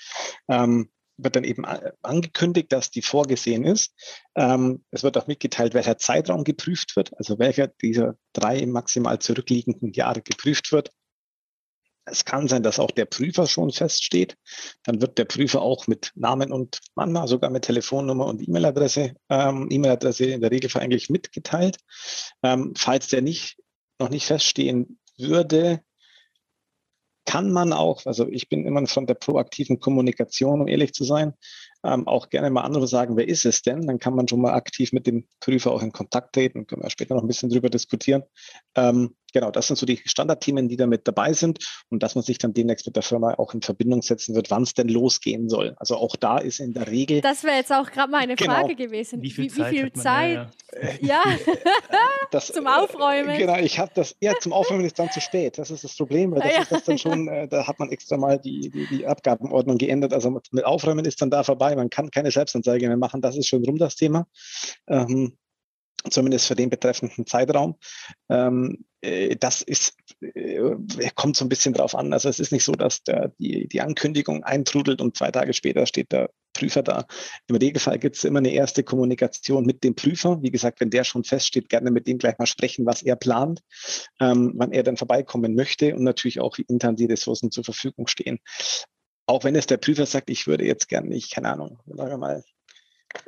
B: Ähm, wird dann eben angekündigt, dass die vorgesehen ist. Ähm, es wird auch mitgeteilt, welcher Zeitraum geprüft wird, also welcher dieser drei maximal zurückliegenden Jahre geprüft wird. Es kann sein, dass auch der Prüfer schon feststeht. Dann wird der Prüfer auch mit Namen und manchmal sogar mit Telefonnummer und E-Mail-Adresse, ähm, E-Mail-Adresse in der Regel eigentlich mitgeteilt. Ähm, falls der nicht, noch nicht feststehen würde, kann man auch, also ich bin immer von der proaktiven Kommunikation, um ehrlich zu sein, ähm, auch gerne mal andere sagen, wer ist es denn? Dann kann man schon mal aktiv mit dem Prüfer auch in Kontakt treten, können wir später noch ein bisschen drüber diskutieren. Ähm, genau, das sind so die Standardthemen, die da mit dabei sind und dass man sich dann demnächst mit der Firma auch in Verbindung setzen wird, wann es denn losgehen soll. Also auch da ist in der Regel.
C: Das wäre jetzt auch gerade meine genau. Frage gewesen.
D: Wie viel wie, Zeit? Wie viel Zeit?
C: Ja, ja. das, zum Aufräumen.
B: Genau, ich habe das eher zum Aufräumen ist dann zu spät. Das ist das Problem, weil das ja. ist das dann schon, äh, da hat man extra mal die, die, die Abgabenordnung geändert. Also mit Aufräumen ist dann da vorbei. Man kann keine Selbstanzeige mehr machen. Das ist schon rum das Thema. Ähm, zumindest für den betreffenden Zeitraum. Ähm, äh, das ist, äh, kommt so ein bisschen drauf an. Also es ist nicht so, dass der, die, die Ankündigung eintrudelt und zwei Tage später steht der Prüfer da. Im Regelfall gibt es immer eine erste Kommunikation mit dem Prüfer. Wie gesagt, wenn der schon feststeht, gerne mit dem gleich mal sprechen, was er plant, ähm, wann er dann vorbeikommen möchte und natürlich auch, wie intern die Ressourcen zur Verfügung stehen. Auch wenn es der Prüfer sagt, ich würde jetzt gerne nicht, keine Ahnung, sagen wir mal,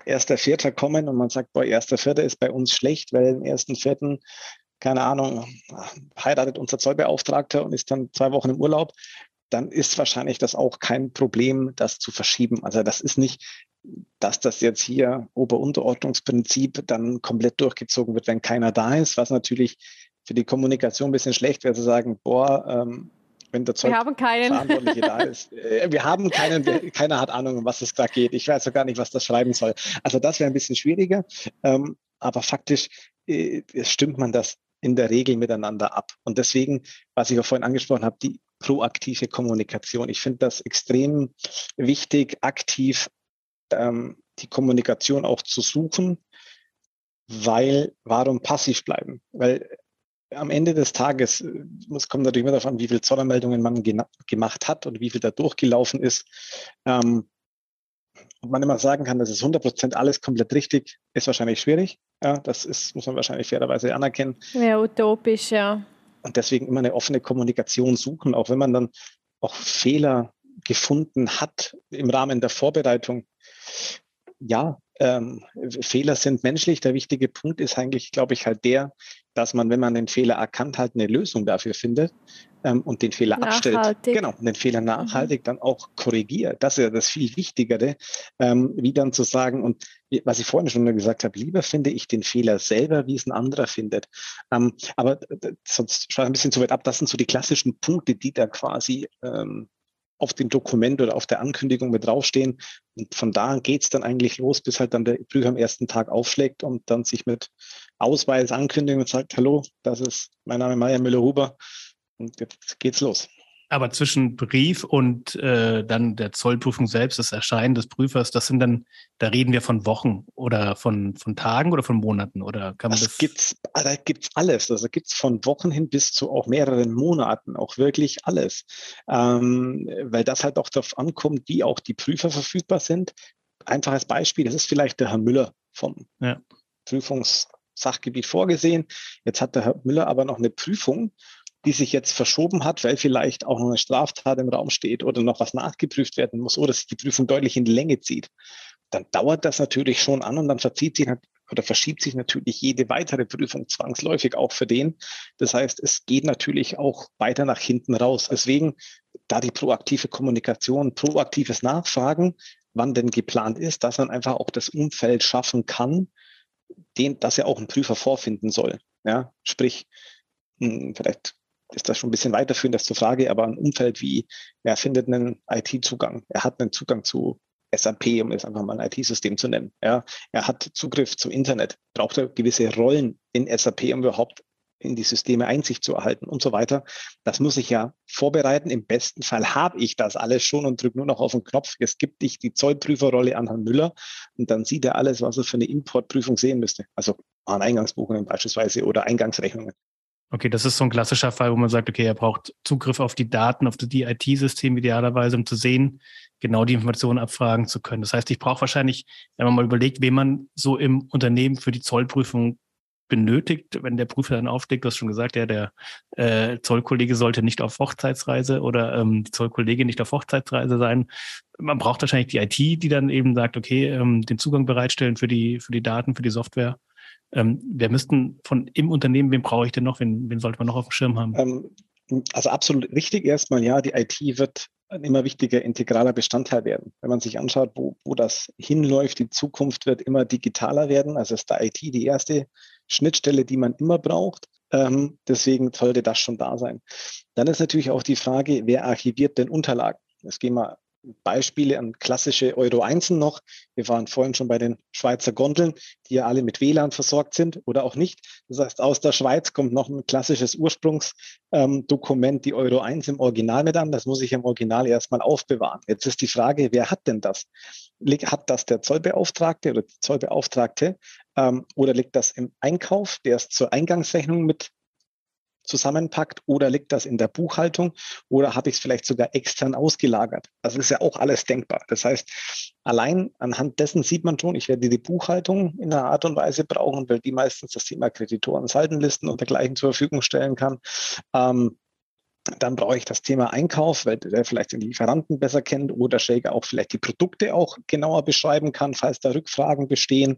B: erster Vierter kommen und man sagt, boah, erster Vierter ist bei uns schlecht, weil im ersten Vierten, keine Ahnung, heiratet unser Zollbeauftragter und ist dann zwei Wochen im Urlaub, dann ist wahrscheinlich das auch kein Problem, das zu verschieben. Also das ist nicht, dass das jetzt hier Ober-Unterordnungsprinzip dann komplett durchgezogen wird, wenn keiner da ist, was natürlich für die Kommunikation ein bisschen schlecht wäre, zu sagen, boah, ähm, wenn der Zoll
C: wir haben keinen.
B: Verantwortliche da ist. Äh, wir haben keinen, keiner hat Ahnung, um was es da geht. Ich weiß auch gar nicht, was das schreiben soll. Also das wäre ein bisschen schwieriger, ähm, aber faktisch äh, stimmt man das in der Regel miteinander ab. Und deswegen, was ich auch vorhin angesprochen habe, die proaktive Kommunikation. Ich finde das extrem wichtig, aktiv ähm, die Kommunikation auch zu suchen, weil warum passiv bleiben? Weil am Ende des Tages, es kommt natürlich immer darauf an, wie viele Zollanmeldungen man gemacht hat und wie viel da durchgelaufen ist. Ähm, und man immer sagen kann, das ist 100 Prozent alles komplett richtig, ist wahrscheinlich schwierig. Ja, das ist, muss man wahrscheinlich fairerweise anerkennen.
C: Ja, utopisch, ja.
B: Und deswegen immer eine offene Kommunikation suchen, auch wenn man dann auch Fehler gefunden hat im Rahmen der Vorbereitung. Ja, ähm, Fehler sind menschlich. Der wichtige Punkt ist eigentlich, glaube ich, halt der, dass man, wenn man den Fehler erkannt hat, eine Lösung dafür findet ähm, und den Fehler nachhaltig. abstellt. Genau, und den Fehler mhm. nachhaltig mhm. dann auch korrigiert. Das ist ja das viel Wichtigere, ähm, wie dann zu sagen, und was ich vorhin schon gesagt habe, lieber finde ich den Fehler selber, wie es ein anderer findet. Ähm, aber sonst schaue ich ein bisschen zu weit ab. Das sind so die klassischen Punkte, die da quasi ähm, auf dem Dokument oder auf der Ankündigung mit draufstehen. Und von da geht es dann eigentlich los, bis halt dann der Prüfer am ersten Tag aufschlägt und dann sich mit Ausweis ankündigt und sagt, hallo, das ist mein Name Meier Müller-Huber und jetzt geht's los.
D: Aber zwischen Brief und äh, dann der Zollprüfung selbst, das Erscheinen des Prüfers, das sind dann, da reden wir von Wochen oder von, von Tagen oder von Monaten oder kann man das?
B: das gibt's, ah, da gibt's alles. Also gibt's von Wochen hin bis zu auch mehreren Monaten, auch wirklich alles. Ähm, weil das halt auch darauf ankommt, wie auch die Prüfer verfügbar sind. Einfaches Beispiel, das ist vielleicht der Herr Müller vom ja. Prüfungssachgebiet vorgesehen. Jetzt hat der Herr Müller aber noch eine Prüfung die sich jetzt verschoben hat, weil vielleicht auch noch eine Straftat im Raum steht oder noch was nachgeprüft werden muss oder sich die Prüfung deutlich in die Länge zieht, dann dauert das natürlich schon an und dann verzieht sich oder verschiebt sich natürlich jede weitere Prüfung zwangsläufig auch für den. Das heißt, es geht natürlich auch weiter nach hinten raus. Deswegen da die proaktive Kommunikation, proaktives Nachfragen, wann denn geplant ist, dass man einfach auch das Umfeld schaffen kann, den, dass er auch ein Prüfer vorfinden soll. Ja, sprich, hm, vielleicht ist das schon ein bisschen weiterführend, das zur Frage, aber ein Umfeld wie, er findet einen IT-Zugang, er hat einen Zugang zu SAP, um es einfach mal ein IT-System zu nennen. Ja, er hat Zugriff zum Internet, braucht er gewisse Rollen in SAP, um überhaupt in die Systeme Einsicht zu erhalten und so weiter. Das muss ich ja vorbereiten. Im besten Fall habe ich das alles schon und drücke nur noch auf den Knopf. Es gibt dich die Zollprüferrolle an Herrn Müller und dann sieht er alles, was er für eine Importprüfung sehen müsste. Also an Eingangsbuchungen beispielsweise oder Eingangsrechnungen.
D: Okay, das ist so ein klassischer Fall, wo man sagt, okay, er braucht Zugriff auf die Daten, auf die IT-Systeme idealerweise, um zu sehen, genau die Informationen abfragen zu können. Das heißt, ich brauche wahrscheinlich, wenn man mal überlegt, wen man so im Unternehmen für die Zollprüfung benötigt, wenn der Prüfer dann aufsteigt, du hast schon gesagt, ja, der äh, Zollkollege sollte nicht auf Hochzeitsreise oder ähm, die Zollkollegin nicht auf Hochzeitsreise sein. Man braucht wahrscheinlich die IT, die dann eben sagt, okay, ähm, den Zugang bereitstellen für die, für die Daten, für die Software. Ähm, wir müssten von im Unternehmen, wen brauche ich denn noch, wen, wen sollte man noch auf dem Schirm haben?
B: Ähm, also absolut richtig erstmal, ja, die IT wird ein immer wichtiger integraler Bestandteil werden. Wenn man sich anschaut, wo, wo das hinläuft, die Zukunft wird immer digitaler werden. Also ist der IT die erste Schnittstelle, die man immer braucht. Ähm, deswegen sollte das schon da sein. Dann ist natürlich auch die Frage, wer archiviert denn Unterlagen? Das gehen wir Beispiele an klassische Euro 1 noch. Wir waren vorhin schon bei den Schweizer Gondeln, die ja alle mit WLAN versorgt sind oder auch nicht. Das heißt, aus der Schweiz kommt noch ein klassisches Ursprungsdokument, ähm, die Euro 1 im Original mit an. Das muss ich im Original erstmal aufbewahren. Jetzt ist die Frage, wer hat denn das? Hat das der Zollbeauftragte oder die Zollbeauftragte ähm, oder liegt das im Einkauf, der es zur Eingangsrechnung mit zusammenpackt oder liegt das in der Buchhaltung oder habe ich es vielleicht sogar extern ausgelagert? Das ist ja auch alles denkbar. Das heißt, allein anhand dessen sieht man schon, ich werde die Buchhaltung in einer Art und Weise brauchen, weil die meistens das Thema Kreditoren, Saldenlisten und dergleichen zur Verfügung stellen kann. Ähm, dann brauche ich das Thema Einkauf, weil der vielleicht den Lieferanten besser kennt oder Shaker auch vielleicht die Produkte auch genauer beschreiben kann, falls da Rückfragen bestehen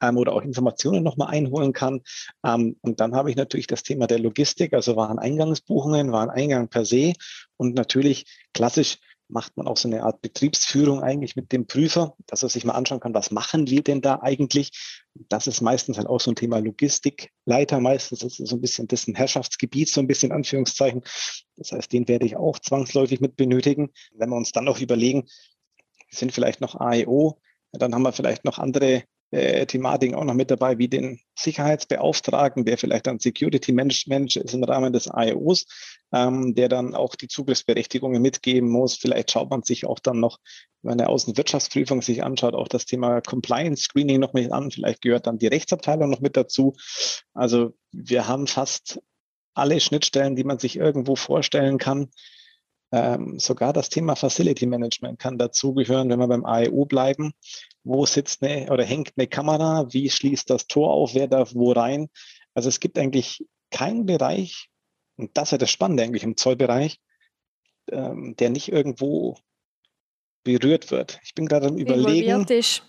B: ähm, oder auch Informationen nochmal einholen kann. Ähm, und dann habe ich natürlich das Thema der Logistik, also Wareneingangsbuchungen, Wareneingang per se und natürlich klassisch macht man auch so eine Art Betriebsführung eigentlich mit dem Prüfer, dass er sich mal anschauen kann, was machen wir denn da eigentlich? Das ist meistens halt auch so ein Thema Logistikleiter, meistens ist es so ein bisschen dessen Herrschaftsgebiet, so ein bisschen Anführungszeichen. Das heißt, den werde ich auch zwangsläufig mit benötigen. Wenn wir uns dann noch überlegen, sind vielleicht noch AEO, dann haben wir vielleicht noch andere äh, Thematiken auch noch mit dabei, wie den Sicherheitsbeauftragten, der vielleicht dann Security Manager ist im Rahmen des IOs, ähm, der dann auch die Zugriffsberechtigungen mitgeben muss. Vielleicht schaut man sich auch dann noch, wenn eine Außenwirtschaftsprüfung sich anschaut, auch das Thema Compliance Screening noch mit an. Vielleicht gehört dann die Rechtsabteilung noch mit dazu. Also wir haben fast alle Schnittstellen, die man sich irgendwo vorstellen kann. Ähm, sogar das Thema Facility Management kann dazugehören, wenn wir beim AEU bleiben. Wo sitzt eine oder hängt eine Kamera? Wie schließt das Tor auf? Wer darf wo rein? Also es gibt eigentlich keinen Bereich, und das ist ja das Spannende eigentlich im Zollbereich, ähm, der nicht irgendwo berührt wird. Ich bin gerade am Überlegen,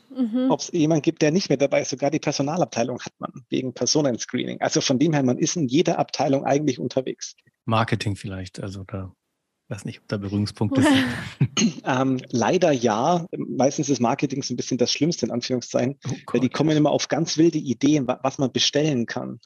B: mhm. ob es jemand gibt, der nicht mehr dabei ist. Sogar die Personalabteilung hat man wegen Personenscreening. Also von dem her, man ist in jeder Abteilung eigentlich unterwegs.
D: Marketing vielleicht, also da weiß nicht, ob da Berührungspunkte sind.
B: ähm, leider ja. Meistens ist Marketing so ein bisschen das Schlimmste in Anführungszeichen, oh weil die kommen immer auf ganz wilde Ideen, was man bestellen kann.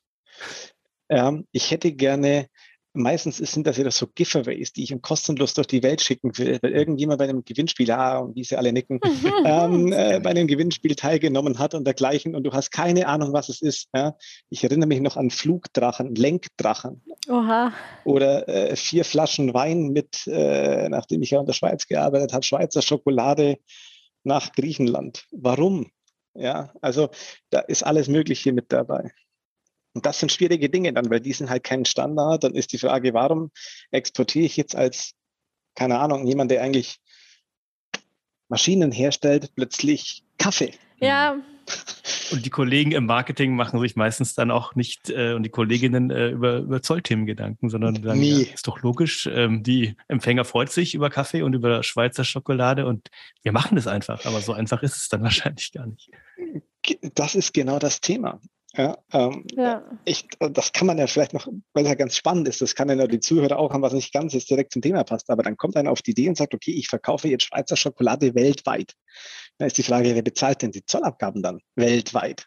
B: Ähm, ich hätte gerne meistens sind das ja so Giveaways, die ich im kostenlos durch die Welt schicken will, weil irgendjemand bei einem Gewinnspiel, ah, wie sie alle nicken, ähm, äh, bei einem Gewinnspiel teilgenommen hat und dergleichen und du hast keine Ahnung, was es ist. Ja? Ich erinnere mich noch an Flugdrachen, Lenkdrachen. Oha. Oder äh, vier Flaschen Wein mit, äh, nachdem ich ja in der Schweiz gearbeitet habe, Schweizer Schokolade nach Griechenland. Warum? Ja, also da ist alles Mögliche mit dabei. Und das sind schwierige Dinge dann, weil die sind halt kein Standard. Dann ist die Frage, warum exportiere ich jetzt als, keine Ahnung, jemand, der eigentlich Maschinen herstellt, plötzlich Kaffee?
C: Ja.
D: Und die Kollegen im Marketing machen sich meistens dann auch nicht äh, und die Kolleginnen äh, über, über Zollthemen Gedanken, sondern sagen. Ja, ist doch logisch, ähm, die Empfänger freut sich über Kaffee und über Schweizer Schokolade und wir machen das einfach, aber so einfach ist es dann wahrscheinlich gar nicht.
B: Das ist genau das Thema. Ja, ähm, ja. Ich, das kann man ja vielleicht noch, weil es ja ganz spannend ist, das kann ja die Zuhörer auch haben, was nicht ganz jetzt direkt zum Thema passt, aber dann kommt einer auf die Idee und sagt, okay, ich verkaufe jetzt Schweizer Schokolade weltweit. Da ist die Frage, wer bezahlt denn die Zollabgaben dann weltweit?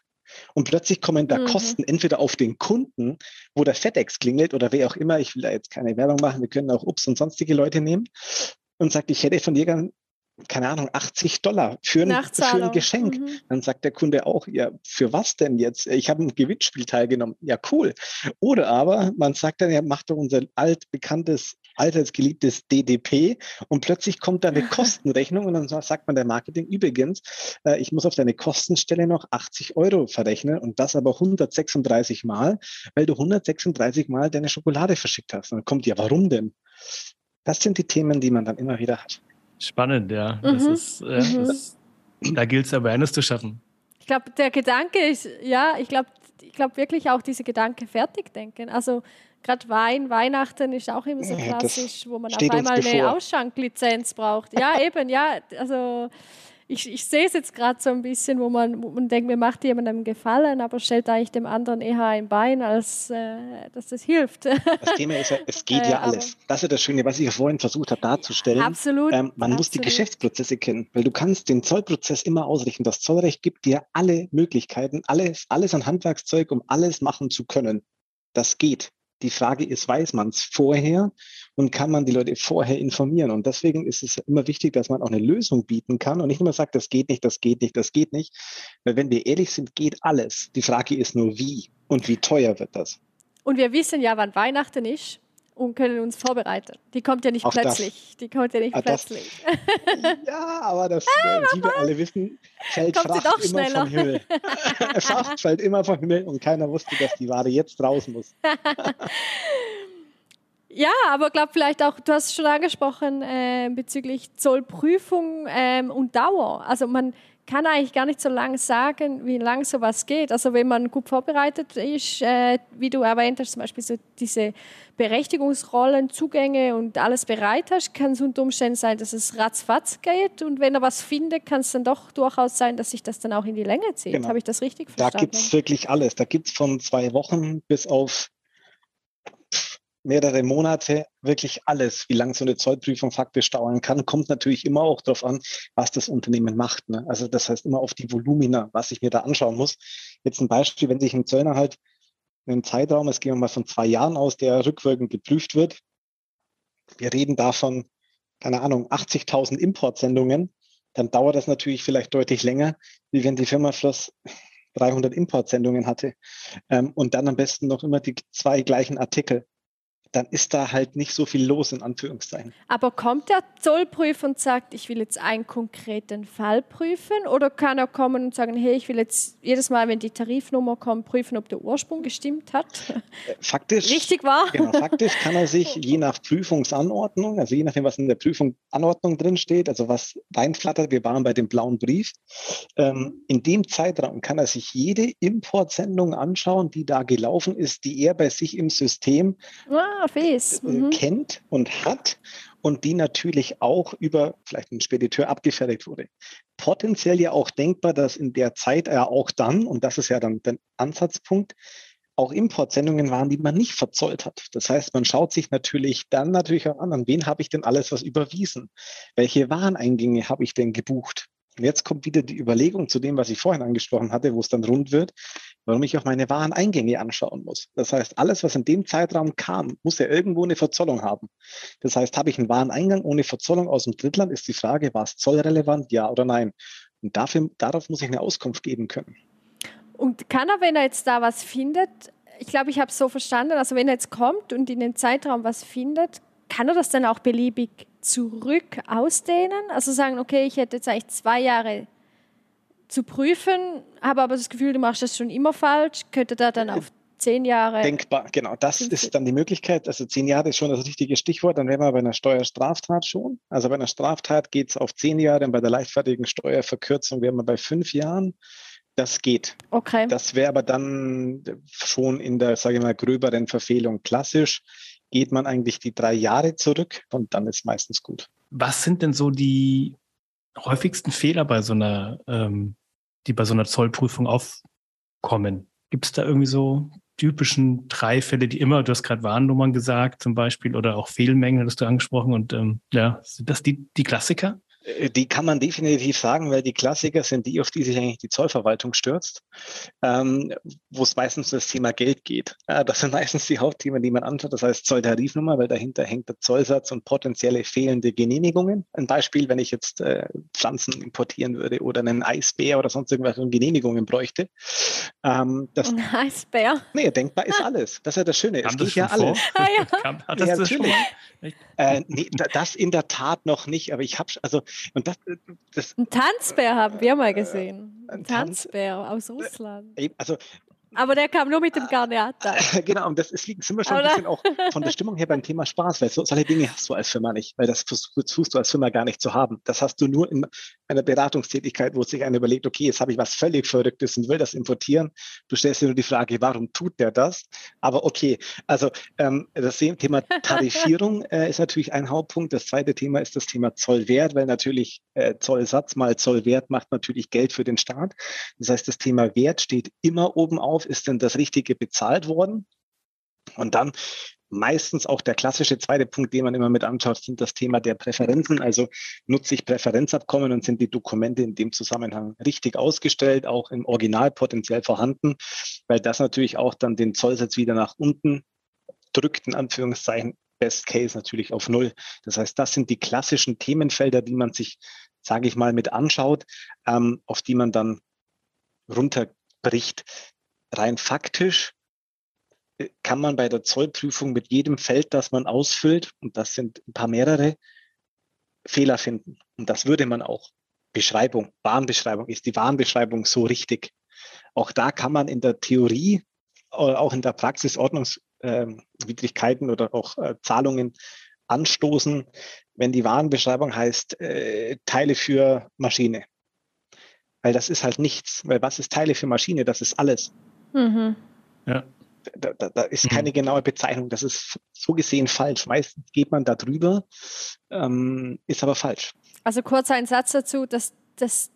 B: Und plötzlich kommen da mhm. Kosten entweder auf den Kunden, wo der FedEx klingelt oder wer auch immer, ich will da jetzt keine Werbung machen, wir können auch Ups und sonstige Leute nehmen und sagt, ich hätte von dir gern keine Ahnung, 80 Dollar für ein, für ein Geschenk. Mhm. Dann sagt der Kunde auch, ja, für was denn jetzt? Ich habe ein Gewinnspiel teilgenommen. Ja, cool. Oder aber man sagt dann, ja, macht doch unser altbekanntes, allseits DDP und plötzlich kommt da eine Kostenrechnung und dann sagt man der Marketing übrigens, äh, ich muss auf deine Kostenstelle noch 80 Euro verrechnen und das aber 136 Mal, weil du 136 Mal deine Schokolade verschickt hast. Und dann kommt ja, warum denn? Das sind die Themen, die man dann immer wieder hat.
D: Spannend, ja. Mhm. Das ist, äh, mhm. das, da gilt es Awareness zu schaffen.
C: Ich glaube, der Gedanke ist, ja, ich glaube ich glaub wirklich auch diese Gedanke fertig denken. Also gerade Wein, Weihnachten ist auch immer so klassisch, wo man auf einmal eine Ausschanklizenz braucht. Ja, eben, ja. Also ich, ich sehe es jetzt gerade so ein bisschen, wo man, wo man denkt, mir macht jemandem Gefallen, aber stellt eigentlich dem anderen eher ein Bein, als äh, dass das hilft.
B: Das Thema ist ja, es geht ja äh, alles. Das ist das Schöne, was ich ja vorhin versucht habe darzustellen.
C: Absolut. Ähm,
B: man absolut. muss die Geschäftsprozesse kennen, weil du kannst den Zollprozess immer ausrichten. Das Zollrecht gibt dir alle Möglichkeiten, alles, alles an Handwerkszeug, um alles machen zu können. Das geht. Die Frage ist, weiß man es vorher und kann man die Leute vorher informieren? Und deswegen ist es immer wichtig, dass man auch eine Lösung bieten kann und nicht immer sagt, das geht nicht, das geht nicht, das geht nicht. Weil wenn wir ehrlich sind, geht alles. Die Frage ist nur, wie und wie teuer wird das?
C: Und wir wissen ja, wann Weihnachten ist und können uns vorbereiten. Die kommt ja nicht Auch plötzlich. Das. Die kommt ja nicht ah, plötzlich.
B: Das, ja, aber das, äh, wie wir alle wissen, fällt kommt Fracht immer schneller. vom Himmel. Fracht fällt immer vom Himmel und keiner wusste, dass die Ware jetzt raus muss.
C: Ja, aber ich glaube vielleicht auch, du hast schon angesprochen äh, bezüglich Zollprüfung ähm, und Dauer. Also man kann eigentlich gar nicht so lange sagen, wie lang sowas geht. Also wenn man gut vorbereitet ist, äh, wie du erwähnt hast, zum Beispiel so diese Berechtigungsrollen, Zugänge und alles bereit hast, kann es unter Umständen sein, dass es ratzfatz geht. Und wenn er was findet, kann es dann doch durchaus sein, dass sich das dann auch in die Länge zieht. Genau. Habe ich das richtig verstanden?
B: Da gibt es wirklich alles. Da gibt es von zwei Wochen bis auf mehrere Monate wirklich alles, wie lange so eine Zollprüfung faktisch dauern kann, kommt natürlich immer auch darauf an, was das Unternehmen macht. Ne? Also das heißt immer auf die Volumina, was ich mir da anschauen muss. Jetzt ein Beispiel, wenn sich ein Zöllner halt einen Zeitraum, es gehen wir mal von zwei Jahren aus, der rückwirkend geprüft wird. Wir reden davon, keine Ahnung, 80.000 Importsendungen, dann dauert das natürlich vielleicht deutlich länger, wie wenn die Firma Floss 300 Importsendungen hatte. Ähm, und dann am besten noch immer die zwei gleichen Artikel dann ist da halt nicht so viel los, in Anführungszeichen.
C: Aber kommt der Zollprüfer und sagt, ich will jetzt einen konkreten Fall prüfen? Oder kann er kommen und sagen, hey, ich will jetzt jedes Mal, wenn die Tarifnummer kommt, prüfen, ob der Ursprung gestimmt hat?
B: Äh, faktisch.
C: Richtig war?
B: Genau, faktisch kann er sich je nach Prüfungsanordnung, also je nachdem, was in der Prüfung Anordnung drin steht, also was reinflattert, wir waren bei dem blauen Brief, ähm, in dem Zeitraum kann er sich jede Importsendung anschauen, die da gelaufen ist, die er bei sich im System
C: ah Cafés.
B: Äh, mhm. kennt und hat und die natürlich auch über vielleicht einen Spediteur abgefertigt wurde. Potenziell ja auch denkbar, dass in der Zeit er auch dann, und das ist ja dann der Ansatzpunkt, auch Importsendungen waren, die man nicht verzollt hat. Das heißt, man schaut sich natürlich dann natürlich auch an, an wen habe ich denn alles was überwiesen? Welche Wareneingänge habe ich denn gebucht? Und jetzt kommt wieder die Überlegung zu dem, was ich vorhin angesprochen hatte, wo es dann rund wird, warum ich auch meine Wareneingänge anschauen muss. Das heißt, alles, was in dem Zeitraum kam, muss ja irgendwo eine Verzollung haben. Das heißt, habe ich einen Wareneingang ohne Verzollung aus dem Drittland, ist die Frage, war es zollrelevant, ja oder nein? Und dafür, darauf muss ich eine Auskunft geben können.
C: Und kann er, wenn er jetzt da was findet, ich glaube, ich habe es so verstanden, also wenn er jetzt kommt und in dem Zeitraum was findet, kann er das dann auch beliebig zurück ausdehnen? Also sagen, okay, ich hätte jetzt eigentlich zwei Jahre zu prüfen, habe aber das Gefühl, du machst das schon immer falsch, könnte da dann auf zehn Jahre.
B: Denkbar, genau. Das ist dann die Möglichkeit. Also zehn Jahre ist schon das richtige Stichwort. Dann wären wir bei einer Steuerstraftat schon. Also bei einer Straftat geht es auf zehn Jahre und bei der leichtfertigen Steuerverkürzung wären wir bei fünf Jahren. Das geht.
C: Okay.
B: Das wäre aber dann schon in der, sage ich mal, gröberen Verfehlung klassisch geht man eigentlich die drei Jahre zurück und dann ist meistens gut.
D: Was sind denn so die häufigsten Fehler bei so einer, ähm, die bei so einer Zollprüfung aufkommen? Gibt es da irgendwie so typischen drei Fälle, die immer, du hast gerade Warnnummern gesagt zum Beispiel oder auch Fehlmengen hast du angesprochen und ähm, ja, sind das die, die Klassiker?
B: Äh, die kann man definitiv sagen, weil die Klassiker sind die, auf die sich eigentlich die Zollverwaltung stürzt, ähm, wo es meistens um das Thema Geld geht. Äh, das sind meistens die Hauptthemen, die man anschaut. Das heißt Zolltarifnummer, weil dahinter hängt der Zollsatz und potenzielle fehlende Genehmigungen. Ein Beispiel, wenn ich jetzt äh, Pflanzen importieren würde oder einen Eisbär oder sonst irgendwas und Genehmigungen bräuchte.
C: Ähm, das, Ein Eisbär?
B: Nee, denkbar ist alles. Das ist ja das Schöne. es geht ja alles. Ah, ja. Kam, ja, natürlich. Äh, nee, das in der Tat noch nicht, aber ich habe also und das,
C: das Ein Tanzbär haben wir mal gesehen. Ein Tanzbär aus Russland.
B: Also
C: aber der kam nur mit dem Garniata.
B: genau, und das ist, sind wir schon ein bisschen auch von der Stimmung her beim Thema Spaß, weil so, solche Dinge hast du als Firma nicht, weil das versuchst du als Firma gar nicht zu haben. Das hast du nur in einer Beratungstätigkeit, wo sich einer überlegt, okay, jetzt habe ich was völlig Verrücktes und will das importieren. Du stellst dir nur die Frage, warum tut der das? Aber okay, also ähm, das Thema Tarifierung äh, ist natürlich ein Hauptpunkt. Das zweite Thema ist das Thema Zollwert, weil natürlich äh, Zollsatz mal Zollwert macht natürlich Geld für den Staat. Das heißt, das Thema Wert steht immer oben auf auf, ist denn das Richtige bezahlt worden? Und dann meistens auch der klassische zweite Punkt, den man immer mit anschaut, sind das Thema der Präferenzen. Also nutze ich Präferenzabkommen und sind die Dokumente in dem Zusammenhang richtig ausgestellt, auch im Original potenziell vorhanden, weil das natürlich auch dann den Zollsatz wieder nach unten drückt in Anführungszeichen Best Case natürlich auf Null. Das heißt, das sind die klassischen Themenfelder, die man sich, sage ich mal, mit anschaut, ähm, auf die man dann runterbricht. Rein faktisch äh, kann man bei der Zollprüfung mit jedem Feld, das man ausfüllt, und das sind ein paar mehrere, Fehler finden. Und das würde man auch. Beschreibung, Warenbeschreibung, ist die Warenbeschreibung so richtig? Auch da kann man in der Theorie, auch in der Praxis Ordnungswidrigkeiten äh, oder auch äh, Zahlungen anstoßen, wenn die Warenbeschreibung heißt äh, Teile für Maschine. Weil das ist halt nichts. Weil was ist Teile für Maschine? Das ist alles. Mhm. Ja. Da, da, da, ist keine mhm. genaue Bezeichnung. Das ist so gesehen falsch. Meistens geht man da drüber, ähm, ist aber falsch.
C: Also kurz ein Satz dazu, dass, dass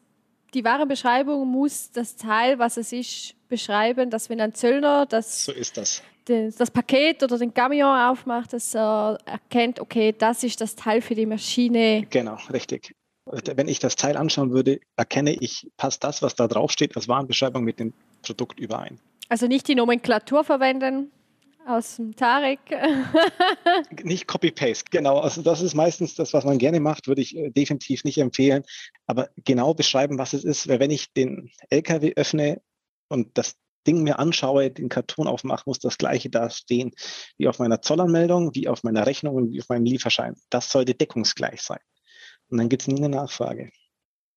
C: die wahre Beschreibung muss das Teil, was es ist, beschreiben, dass wenn ein Zöllner das,
B: so ist das.
C: das, das Paket oder den Camion aufmacht, dass er erkennt, okay, das ist das Teil für die Maschine.
B: Genau, richtig. Wenn ich das Teil anschauen würde, erkenne ich, passt das, was da draufsteht, als Warenbeschreibung mit dem Produkt überein.
C: Also nicht die Nomenklatur verwenden aus dem Tarek.
B: nicht Copy-Paste, genau. Also das ist meistens das, was man gerne macht, würde ich äh, definitiv nicht empfehlen. Aber genau beschreiben, was es ist, weil wenn ich den LKW öffne und das Ding mir anschaue, den Karton aufmache, muss das gleiche da stehen wie auf meiner Zollanmeldung, wie auf meiner Rechnung und wie auf meinem Lieferschein. Das sollte deckungsgleich sein. Und dann gibt es nie eine Nachfrage.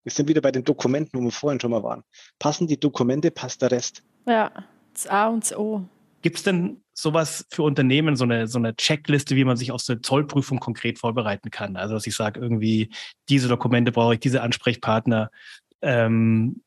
B: Wir sind wieder bei den Dokumenten, wo wir vorhin schon mal waren. Passen die Dokumente, passt der Rest.
C: Ja, das A und das O.
D: Gibt es denn sowas für Unternehmen, so eine, so eine Checkliste, wie man sich auf so eine Zollprüfung konkret vorbereiten kann? Also, dass ich sage, irgendwie, diese Dokumente brauche ich, diese Ansprechpartner. Ähm,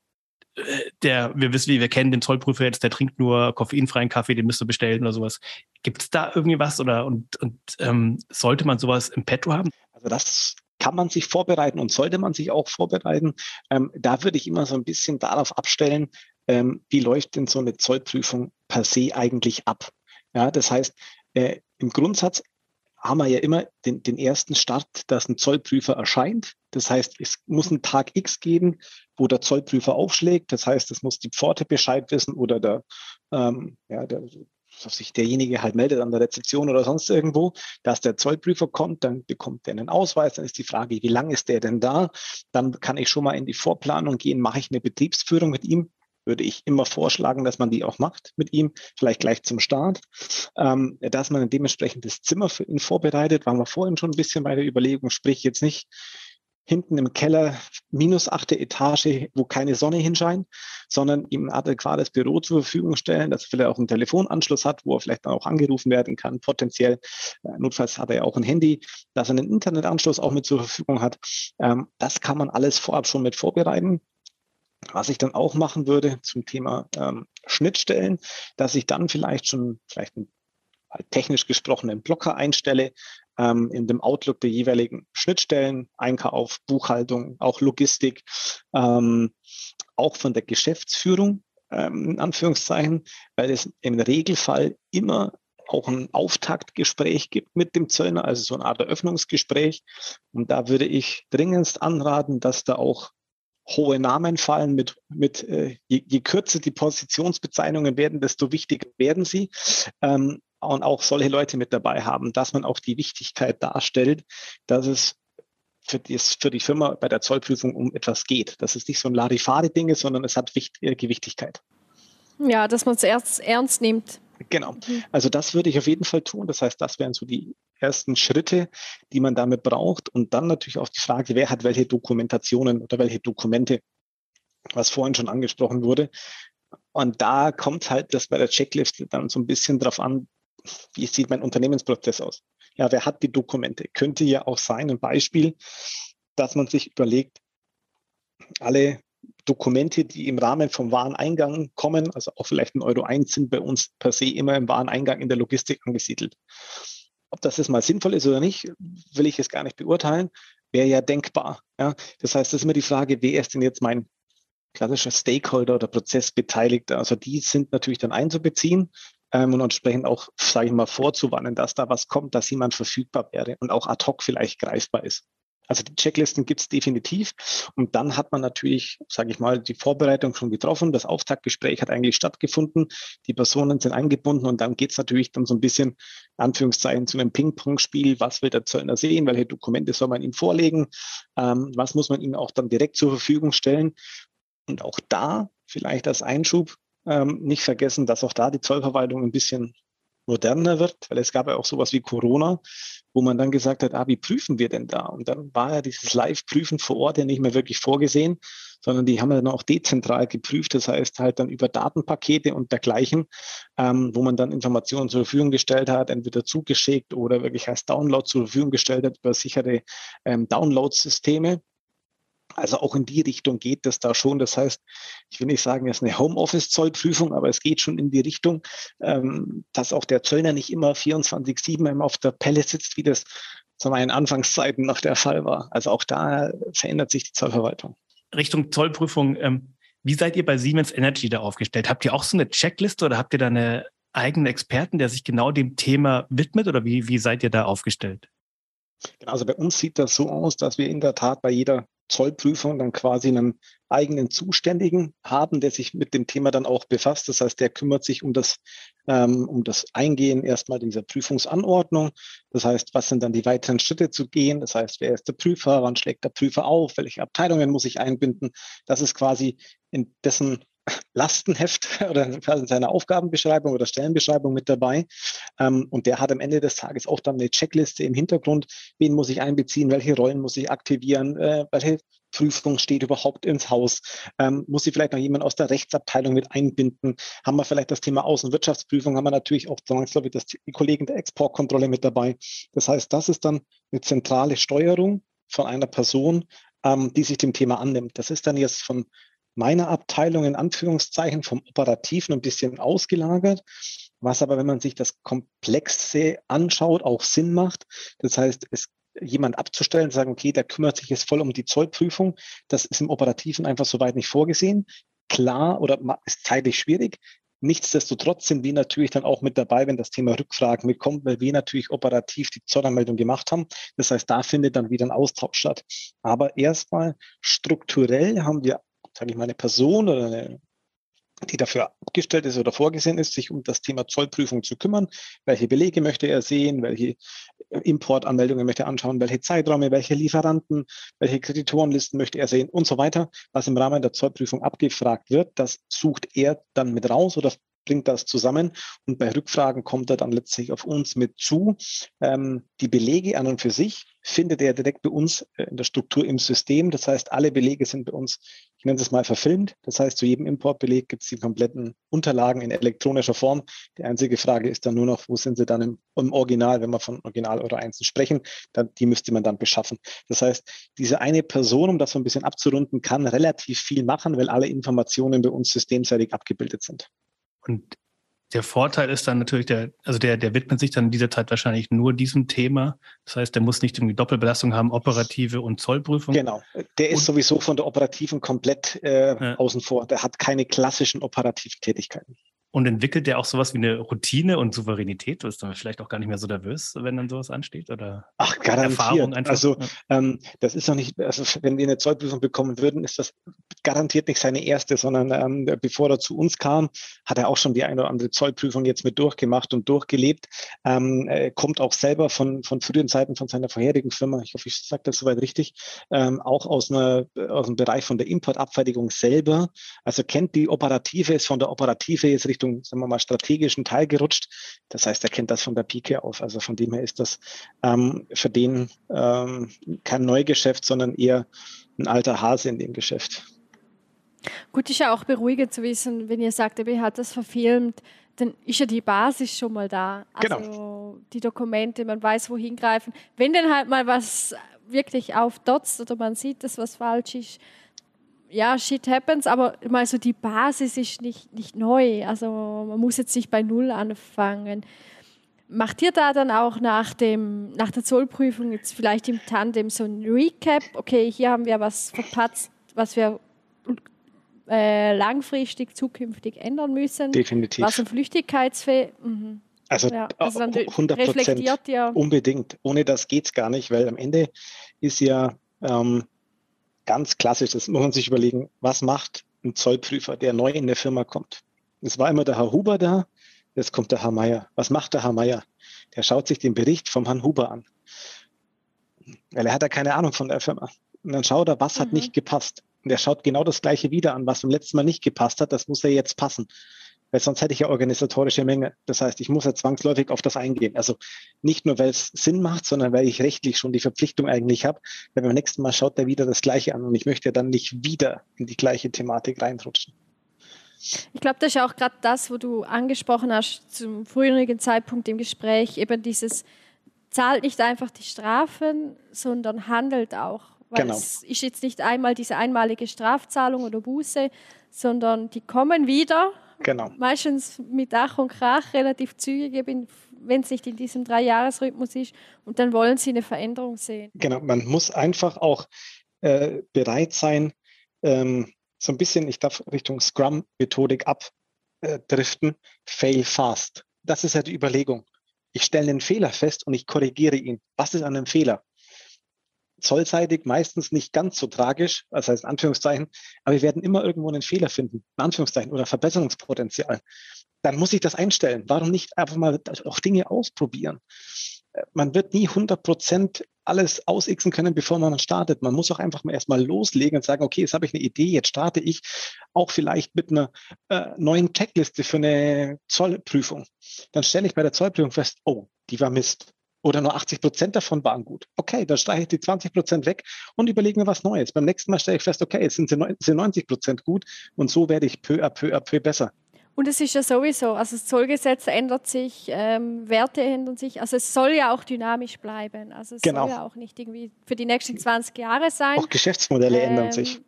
D: äh, der, wir wissen, wie wir kennen den Zollprüfer jetzt, der trinkt nur koffeinfreien Kaffee, den müsst ihr bestellen oder sowas. Gibt es da irgendwie was oder und, und ähm, sollte man sowas im Petto haben?
B: Also das kann man sich vorbereiten und sollte man sich auch vorbereiten. Ähm, da würde ich immer so ein bisschen darauf abstellen, ähm, wie läuft denn so eine Zollprüfung per se eigentlich ab? Ja, das heißt, äh, im Grundsatz haben wir ja immer den, den ersten Start, dass ein Zollprüfer erscheint. Das heißt, es muss einen Tag X geben, wo der Zollprüfer aufschlägt. Das heißt, es muss die Pforte Bescheid wissen oder der, ähm, ja, der, dass sich derjenige halt meldet an der Rezeption oder sonst irgendwo, dass der Zollprüfer kommt, dann bekommt er einen Ausweis, dann ist die Frage, wie lange ist der denn da? Dann kann ich schon mal in die Vorplanung gehen, mache ich eine Betriebsführung mit ihm, würde ich immer vorschlagen, dass man die auch macht mit ihm, vielleicht gleich zum Start, ähm, dass man ein dementsprechendes Zimmer für ihn vorbereitet, waren wir vorhin schon ein bisschen bei der Überlegung, sprich jetzt nicht hinten im Keller minus achte Etage, wo keine Sonne hinscheint, sondern ihm ein adäquates Büro zur Verfügung stellen, dass er vielleicht auch einen Telefonanschluss hat, wo er vielleicht dann auch angerufen werden kann, potenziell. Äh, notfalls hat er ja auch ein Handy, dass er einen Internetanschluss auch mit zur Verfügung hat. Ähm, das kann man alles vorab schon mit vorbereiten. Was ich dann auch machen würde zum Thema ähm, Schnittstellen, dass ich dann vielleicht schon vielleicht einen technisch gesprochenen Blocker einstelle, ähm, in dem Outlook der jeweiligen Schnittstellen, Einkauf, Buchhaltung, auch Logistik, ähm, auch von der Geschäftsführung, ähm, in Anführungszeichen, weil es im Regelfall immer auch ein Auftaktgespräch gibt mit dem Zöllner, also so eine Art Eröffnungsgespräch. Und da würde ich dringendst anraten, dass da auch hohe Namen fallen, mit, mit äh, je, je, kürzer die Positionsbezeichnungen werden, desto wichtiger werden sie. Ähm, und auch solche Leute mit dabei haben, dass man auch die Wichtigkeit darstellt, dass es für, dies, für die Firma bei der Zollprüfung um etwas geht. Dass es nicht so ein Larifari-Ding ist, sondern es hat Wicht, äh, Gewichtigkeit.
C: Ja, dass man es ernst, ernst nimmt.
B: Genau. Mhm. Also das würde ich auf jeden Fall tun. Das heißt, das wären so die ersten Schritte, die man damit braucht. Und dann natürlich auch die Frage, wer hat welche Dokumentationen oder welche Dokumente, was vorhin schon angesprochen wurde. Und da kommt halt das bei der Checkliste dann so ein bisschen drauf an, wie sieht mein Unternehmensprozess aus? Ja, wer hat die Dokumente? Könnte ja auch sein, ein Beispiel, dass man sich überlegt, alle Dokumente, die im Rahmen vom Wareneingang kommen, also auch vielleicht ein Euro 1, sind bei uns per se immer im Wareneingang in der Logistik angesiedelt. Ob das jetzt mal sinnvoll ist oder nicht, will ich jetzt gar nicht beurteilen, wäre ja denkbar. Ja? Das heißt, das ist immer die Frage, wer ist denn jetzt mein klassischer Stakeholder oder Prozessbeteiligter? Also die sind natürlich dann einzubeziehen ähm, und entsprechend auch, sage ich mal, vorzuwarnen, dass da was kommt, dass jemand verfügbar wäre und auch ad hoc vielleicht greifbar ist. Also die Checklisten gibt es definitiv. Und dann hat man natürlich, sage ich mal, die Vorbereitung schon getroffen. Das Auftaktgespräch hat eigentlich stattgefunden. Die Personen sind eingebunden und dann geht es natürlich dann so ein bisschen, Anführungszeichen, zu einem Ping-Pong-Spiel. Was will der Zöllner sehen? Welche Dokumente soll man ihm vorlegen? Ähm, was muss man ihm auch dann direkt zur Verfügung stellen? Und auch da vielleicht als Einschub ähm, nicht vergessen, dass auch da die Zollverwaltung ein bisschen moderner wird, weil es gab ja auch sowas wie Corona, wo man dann gesagt hat, ah, wie prüfen wir denn da? Und dann war ja dieses Live-Prüfen vor Ort ja nicht mehr wirklich vorgesehen, sondern die haben dann auch dezentral geprüft, das heißt halt dann über Datenpakete und dergleichen, ähm, wo man dann Informationen zur Verfügung gestellt hat, entweder zugeschickt oder wirklich als Download zur Verfügung gestellt hat über sichere ähm, Download-Systeme. Also auch in die Richtung geht das da schon. Das heißt, ich will nicht sagen, es ist eine Homeoffice-Zollprüfung, aber es geht schon in die Richtung, ähm, dass auch der Zöllner nicht immer 24-7 auf der Pelle sitzt, wie das zu meinen Anfangszeiten noch der Fall war. Also auch da verändert sich die Zollverwaltung.
D: Richtung Zollprüfung, ähm, wie seid ihr bei Siemens Energy da aufgestellt? Habt ihr auch so eine Checkliste oder habt ihr da eine eigene Experten, der sich genau dem Thema widmet oder wie, wie seid ihr da aufgestellt?
B: Genau, also bei uns sieht das so aus, dass wir in der Tat bei jeder Zollprüfung dann quasi einen eigenen Zuständigen haben, der sich mit dem Thema dann auch befasst. Das heißt, der kümmert sich um das, ähm, um das Eingehen erstmal dieser Prüfungsanordnung. Das heißt, was sind dann die weiteren Schritte zu gehen? Das heißt, wer ist der Prüfer? Wann schlägt der Prüfer auf? Welche Abteilungen muss ich einbinden? Das ist quasi in dessen Lastenheft oder in seiner Aufgabenbeschreibung oder Stellenbeschreibung mit dabei. Ähm, und der hat am Ende des Tages auch dann eine Checkliste im Hintergrund. Wen muss ich einbeziehen? Welche Rollen muss ich aktivieren? Äh, welche Prüfung steht überhaupt ins Haus? Ähm, muss sie vielleicht noch jemand aus der Rechtsabteilung mit einbinden? Haben wir vielleicht das Thema Außenwirtschaftsprüfung? Haben wir natürlich auch zwangsläufig das, die Kollegen der Exportkontrolle mit dabei? Das heißt, das ist dann eine zentrale Steuerung von einer Person, ähm, die sich dem Thema annimmt. Das ist dann jetzt von meiner Abteilung in Anführungszeichen vom Operativen ein bisschen ausgelagert, was aber, wenn man sich das Komplexe anschaut, auch Sinn macht. Das heißt, es jemand abzustellen, sagen, okay, der kümmert sich jetzt voll um die Zollprüfung. Das ist im Operativen einfach soweit nicht vorgesehen. Klar oder ist zeitlich schwierig. Nichtsdestotrotz sind wir natürlich dann auch mit dabei, wenn das Thema Rückfragen mitkommt, weil wir natürlich operativ die Zollanmeldung gemacht haben. Das heißt, da findet dann wieder ein Austausch statt. Aber erstmal strukturell haben wir sage ich mal, eine Person oder eine, die dafür abgestellt ist oder vorgesehen ist, sich um das Thema Zollprüfung zu kümmern. Welche Belege möchte er sehen? Welche Importanmeldungen möchte er anschauen? Welche Zeiträume? Welche Lieferanten? Welche Kreditorenlisten möchte er sehen? Und so weiter. Was im Rahmen der Zollprüfung abgefragt wird, das sucht er dann mit raus oder bringt das zusammen und bei Rückfragen kommt er dann letztlich auf uns mit zu. Ähm, die Belege an und für sich findet er direkt bei uns äh, in der Struktur im System. Das heißt, alle Belege sind bei uns, ich nenne es mal verfilmt. Das heißt, zu jedem Importbeleg gibt es die kompletten Unterlagen in elektronischer Form. Die einzige Frage ist dann nur noch, wo sind sie dann im, im Original, wenn wir von Original oder Einzelnen sprechen, dann, die müsste man dann beschaffen. Das heißt, diese eine Person, um das so ein bisschen abzurunden, kann relativ viel machen, weil alle Informationen bei uns systemseitig abgebildet sind.
D: Und der Vorteil ist dann natürlich, der, also der, der widmet sich dann in dieser Zeit wahrscheinlich nur diesem Thema. Das heißt, der muss nicht irgendwie Doppelbelastung haben, operative und Zollprüfung.
B: Genau. Der ist und, sowieso von der operativen komplett äh, ja. außen vor. Der hat keine klassischen operativen Tätigkeiten.
D: Und entwickelt der auch sowas wie eine Routine und Souveränität? Du bist dann vielleicht auch gar nicht mehr so nervös, wenn dann sowas ansteht? Oder
B: Ach, garantiert. Erfahrung einfach? Also, ähm, das ist noch nicht, also wenn wir eine Zollprüfung bekommen würden, ist das garantiert nicht seine erste, sondern ähm, bevor er zu uns kam, hat er auch schon die eine oder andere Zollprüfung jetzt mit durchgemacht und durchgelebt. Ähm, kommt auch selber von, von früheren Zeiten von seiner vorherigen Firma, ich hoffe, ich sage das soweit richtig, ähm, auch aus, einer, aus dem Bereich von der Importabfertigung selber. Also kennt die Operative, ist von der Operative jetzt richtig Richtung, sagen wir mal, strategischen Teil gerutscht. Das heißt, er kennt das von der Pike auf. Also von dem her ist das ähm, für den ähm, kein Neugeschäft, sondern eher ein alter Hase in dem Geschäft.
C: Gut, ist ja auch beruhigend zu wissen, wenn ihr sagt, er hat das verfilmt, dann ist ja die Basis schon mal da. Also genau. die Dokumente, man weiß, wohin greifen. Wenn dann halt mal was wirklich aufdotzt oder man sieht, dass was falsch ist, ja, shit happens, aber mal so die Basis ist nicht, nicht neu. Also man muss jetzt nicht bei Null anfangen. Macht ihr da dann auch nach, dem, nach der Zollprüfung jetzt vielleicht im Tandem so ein Recap? Okay, hier haben wir was verpatzt, was wir äh, langfristig, zukünftig ändern müssen.
B: Definitiv.
C: Was ein Flüchtigkeitsfehler. Mhm.
B: Also, ja, also 100 Prozent unbedingt. Ohne das geht es gar nicht, weil am Ende ist ja ähm, ganz klassisch. Das muss man sich überlegen, was macht ein Zollprüfer, der neu in der Firma kommt. Es war immer der Herr Huber da, jetzt kommt der Herr Meier. Was macht der Herr Meier? Der schaut sich den Bericht vom Herrn Huber an. Weil er hat ja keine Ahnung von der Firma. Und dann schaut er, was mhm. hat nicht gepasst. Und er schaut genau das Gleiche wieder an, was beim letzten Mal nicht gepasst hat. Das muss er jetzt passen. Weil sonst hätte ich ja organisatorische Menge. Das heißt, ich muss ja zwangsläufig auf das eingehen. Also nicht nur, weil es Sinn macht, sondern weil ich rechtlich schon die Verpflichtung eigentlich habe. Weil beim nächsten Mal schaut er wieder das Gleiche an und ich möchte dann nicht wieder in die gleiche Thematik reinrutschen.
C: Ich glaube, das ist auch gerade das, wo du angesprochen hast zum früheren Zeitpunkt im Gespräch, eben dieses zahlt nicht einfach die Strafen, sondern handelt auch. Weil genau. es ist jetzt nicht einmal diese einmalige Strafzahlung oder Buße, sondern die kommen wieder.
B: Genau.
C: Meistens mit Ach und Krach relativ zügig, wenn es nicht in diesem Dreijahresrhythmus ist. Und dann wollen sie eine Veränderung sehen.
B: Genau, man muss einfach auch äh, bereit sein, ähm, so ein bisschen, ich darf Richtung Scrum-Methodik abdriften, fail fast. Das ist ja die Überlegung. Ich stelle einen Fehler fest und ich korrigiere ihn. Was ist an einem Fehler? Zollseitig meistens nicht ganz so tragisch, das heißt in Anführungszeichen, aber wir werden immer irgendwo einen Fehler finden, in Anführungszeichen, oder Verbesserungspotenzial. Dann muss ich das einstellen. Warum nicht einfach mal auch Dinge ausprobieren? man wird nie 100 Prozent alles ausixen können, bevor man startet. Man muss auch einfach mal erstmal loslegen und sagen, okay, jetzt habe ich eine Idee, jetzt starte ich auch vielleicht mit einer äh, neuen Checkliste für eine Zollprüfung. Dann stelle ich bei der Zollprüfung fest, oh, die war Mist. Oder nur 80 Prozent davon waren gut. Okay, dann streiche ich die 20 Prozent weg und überlege mir was Neues. Beim nächsten Mal stelle ich fest, okay, jetzt sind sie 90 Prozent gut und so werde ich peu à peu à peu besser.
C: Und es ist ja sowieso, also das Zollgesetz ändert sich, ähm, Werte ändern sich, also es soll ja auch dynamisch bleiben. Also es genau. soll ja auch nicht irgendwie für die nächsten 20 Jahre sein.
B: Auch Geschäftsmodelle ähm, ändern sich.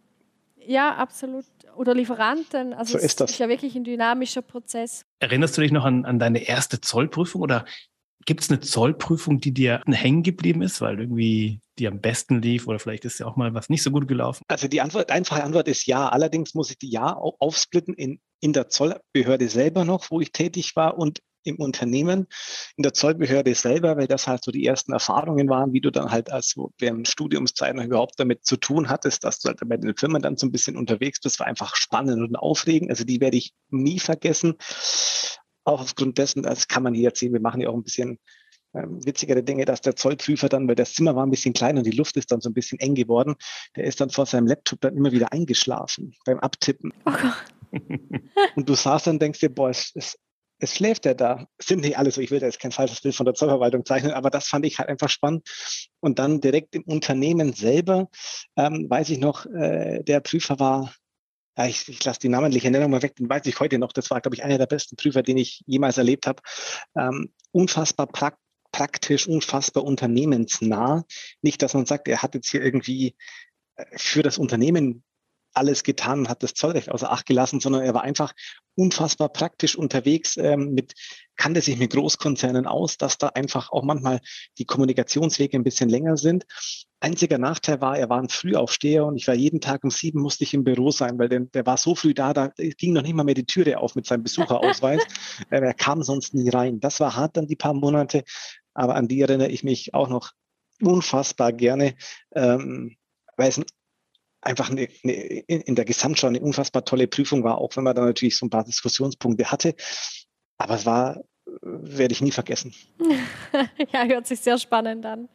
C: Ja, absolut. Oder Lieferanten. Also so ist das. ist ja wirklich ein dynamischer Prozess.
D: Erinnerst du dich noch an, an deine erste Zollprüfung oder Gibt es eine Zollprüfung, die dir hängen geblieben ist, weil irgendwie die am besten lief oder vielleicht ist ja auch mal was nicht so gut gelaufen?
B: Also die Antwort, einfache Antwort ist ja. Allerdings muss ich die ja aufsplitten in, in der Zollbehörde selber noch, wo ich tätig war und im Unternehmen, in der Zollbehörde selber, weil das halt so die ersten Erfahrungen waren, wie du dann halt als während Studiumszeit noch überhaupt damit zu tun hattest, dass du halt bei den Firmen dann so ein bisschen unterwegs bist, war einfach spannend und aufregend. Also die werde ich nie vergessen auch aufgrund dessen, das kann man hier jetzt sehen, wir machen ja auch ein bisschen ähm, witzigere Dinge, dass der Zollprüfer dann, weil das Zimmer war ein bisschen klein und die Luft ist dann so ein bisschen eng geworden, der ist dann vor seinem Laptop dann immer wieder eingeschlafen beim Abtippen. Oh und du saßt dann und denkst dir, boah, es, es, es schläft der da. sind nicht alle so, ich will da jetzt kein falsches Bild von der Zollverwaltung zeichnen, aber das fand ich halt einfach spannend. Und dann direkt im Unternehmen selber, ähm, weiß ich noch, äh, der Prüfer war ja, ich, ich lasse die namentliche Nennung mal weg, den weiß ich heute noch. Das war, glaube ich, einer der besten Prüfer, den ich jemals erlebt habe. Ähm, unfassbar pra praktisch, unfassbar unternehmensnah. Nicht, dass man sagt, er hat jetzt hier irgendwie äh, für das Unternehmen alles getan und hat das Zollrecht außer Acht gelassen, sondern er war einfach unfassbar praktisch unterwegs, ähm, mit, kannte sich mit Großkonzernen aus, dass da einfach auch manchmal die Kommunikationswege ein bisschen länger sind. Einziger Nachteil war, er war ein Frühaufsteher und ich war jeden Tag um sieben musste ich im Büro sein, weil der, der war so früh da, da ging noch nicht mal mehr die Türe auf mit seinem Besucherausweis. er kam sonst nie rein. Das war hart dann die paar Monate, aber an die erinnere ich mich auch noch unfassbar gerne, ähm, weil es ein einfach eine, eine, in der Gesamtschau eine unfassbar tolle Prüfung war, auch wenn man da natürlich so ein paar Diskussionspunkte hatte. Aber es war, werde ich nie vergessen.
C: ja, hört sich sehr spannend an.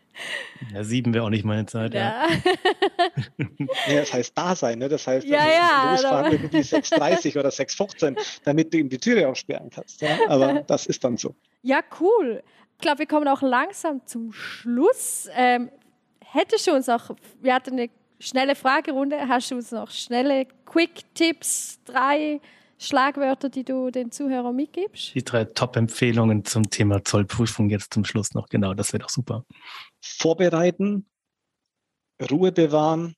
D: Ja, sieben wäre auch nicht meine Zeit.
B: Ja. ja. das heißt da sein, ne? Das heißt,
C: ja, ja,
B: losfahren irgendwie 6,30 oder 6,15, damit du ihm die Türe aufsperren kannst. Ja? Aber das ist dann so.
C: Ja, cool. Ich glaube, wir kommen auch langsam zum Schluss. Ähm, hättest du uns auch, wir hatten eine schnelle Fragerunde. Hast du uns noch schnelle Quick-Tipps, drei Schlagwörter, die du den Zuhörern mitgibst?
D: Die drei Top-Empfehlungen zum Thema Zollprüfung jetzt zum Schluss noch. Genau, das wäre doch super.
B: Vorbereiten, Ruhe bewahren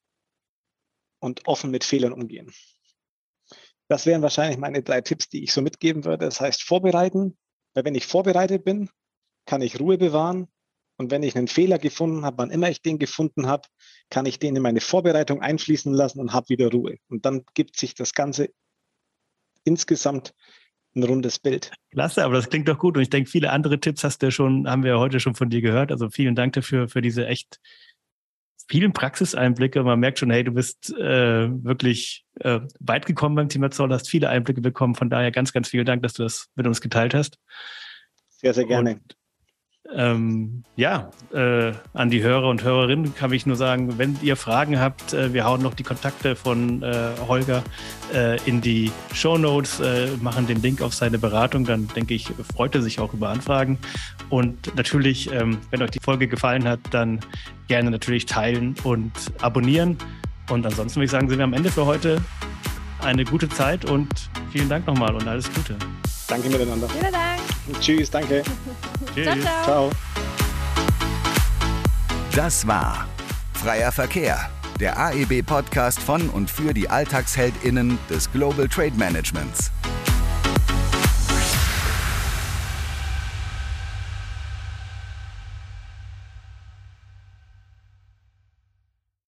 B: und offen mit Fehlern umgehen. Das wären wahrscheinlich meine drei Tipps, die ich so mitgeben würde. Das heißt, vorbereiten, weil wenn ich vorbereitet bin, kann ich Ruhe bewahren, und wenn ich einen Fehler gefunden habe, wann immer ich den gefunden habe, kann ich den in meine Vorbereitung einfließen lassen und habe wieder Ruhe. Und dann gibt sich das Ganze insgesamt ein rundes Bild.
D: Klasse, aber das klingt doch gut. Und ich denke, viele andere Tipps hast du schon, haben wir heute schon von dir gehört. Also vielen Dank dafür, für diese echt vielen Praxiseinblicke. Man merkt schon, hey, du bist äh, wirklich äh, weit gekommen beim Thema Zoll, hast viele Einblicke bekommen. Von daher ganz, ganz vielen Dank, dass du das mit uns geteilt hast.
B: Sehr, sehr gerne.
D: Und ähm, ja, äh, an die Hörer und Hörerinnen kann ich nur sagen, wenn ihr Fragen habt, äh, wir hauen noch die Kontakte von äh, Holger äh, in die Show Notes, äh, machen den Link auf seine Beratung, dann denke ich, freut er sich auch über Anfragen. Und natürlich, ähm, wenn euch die Folge gefallen hat, dann gerne natürlich teilen und abonnieren. Und ansonsten würde ich sagen, sind wir am Ende für heute. Eine gute Zeit und vielen Dank nochmal und alles Gute.
B: Danke miteinander.
C: Vielen Dank.
B: Tschüss, danke.
C: Tschüss. Ciao, ciao.
B: ciao.
A: Das war Freier Verkehr, der AEB-Podcast von und für die AlltagsheldInnen des Global Trade Managements.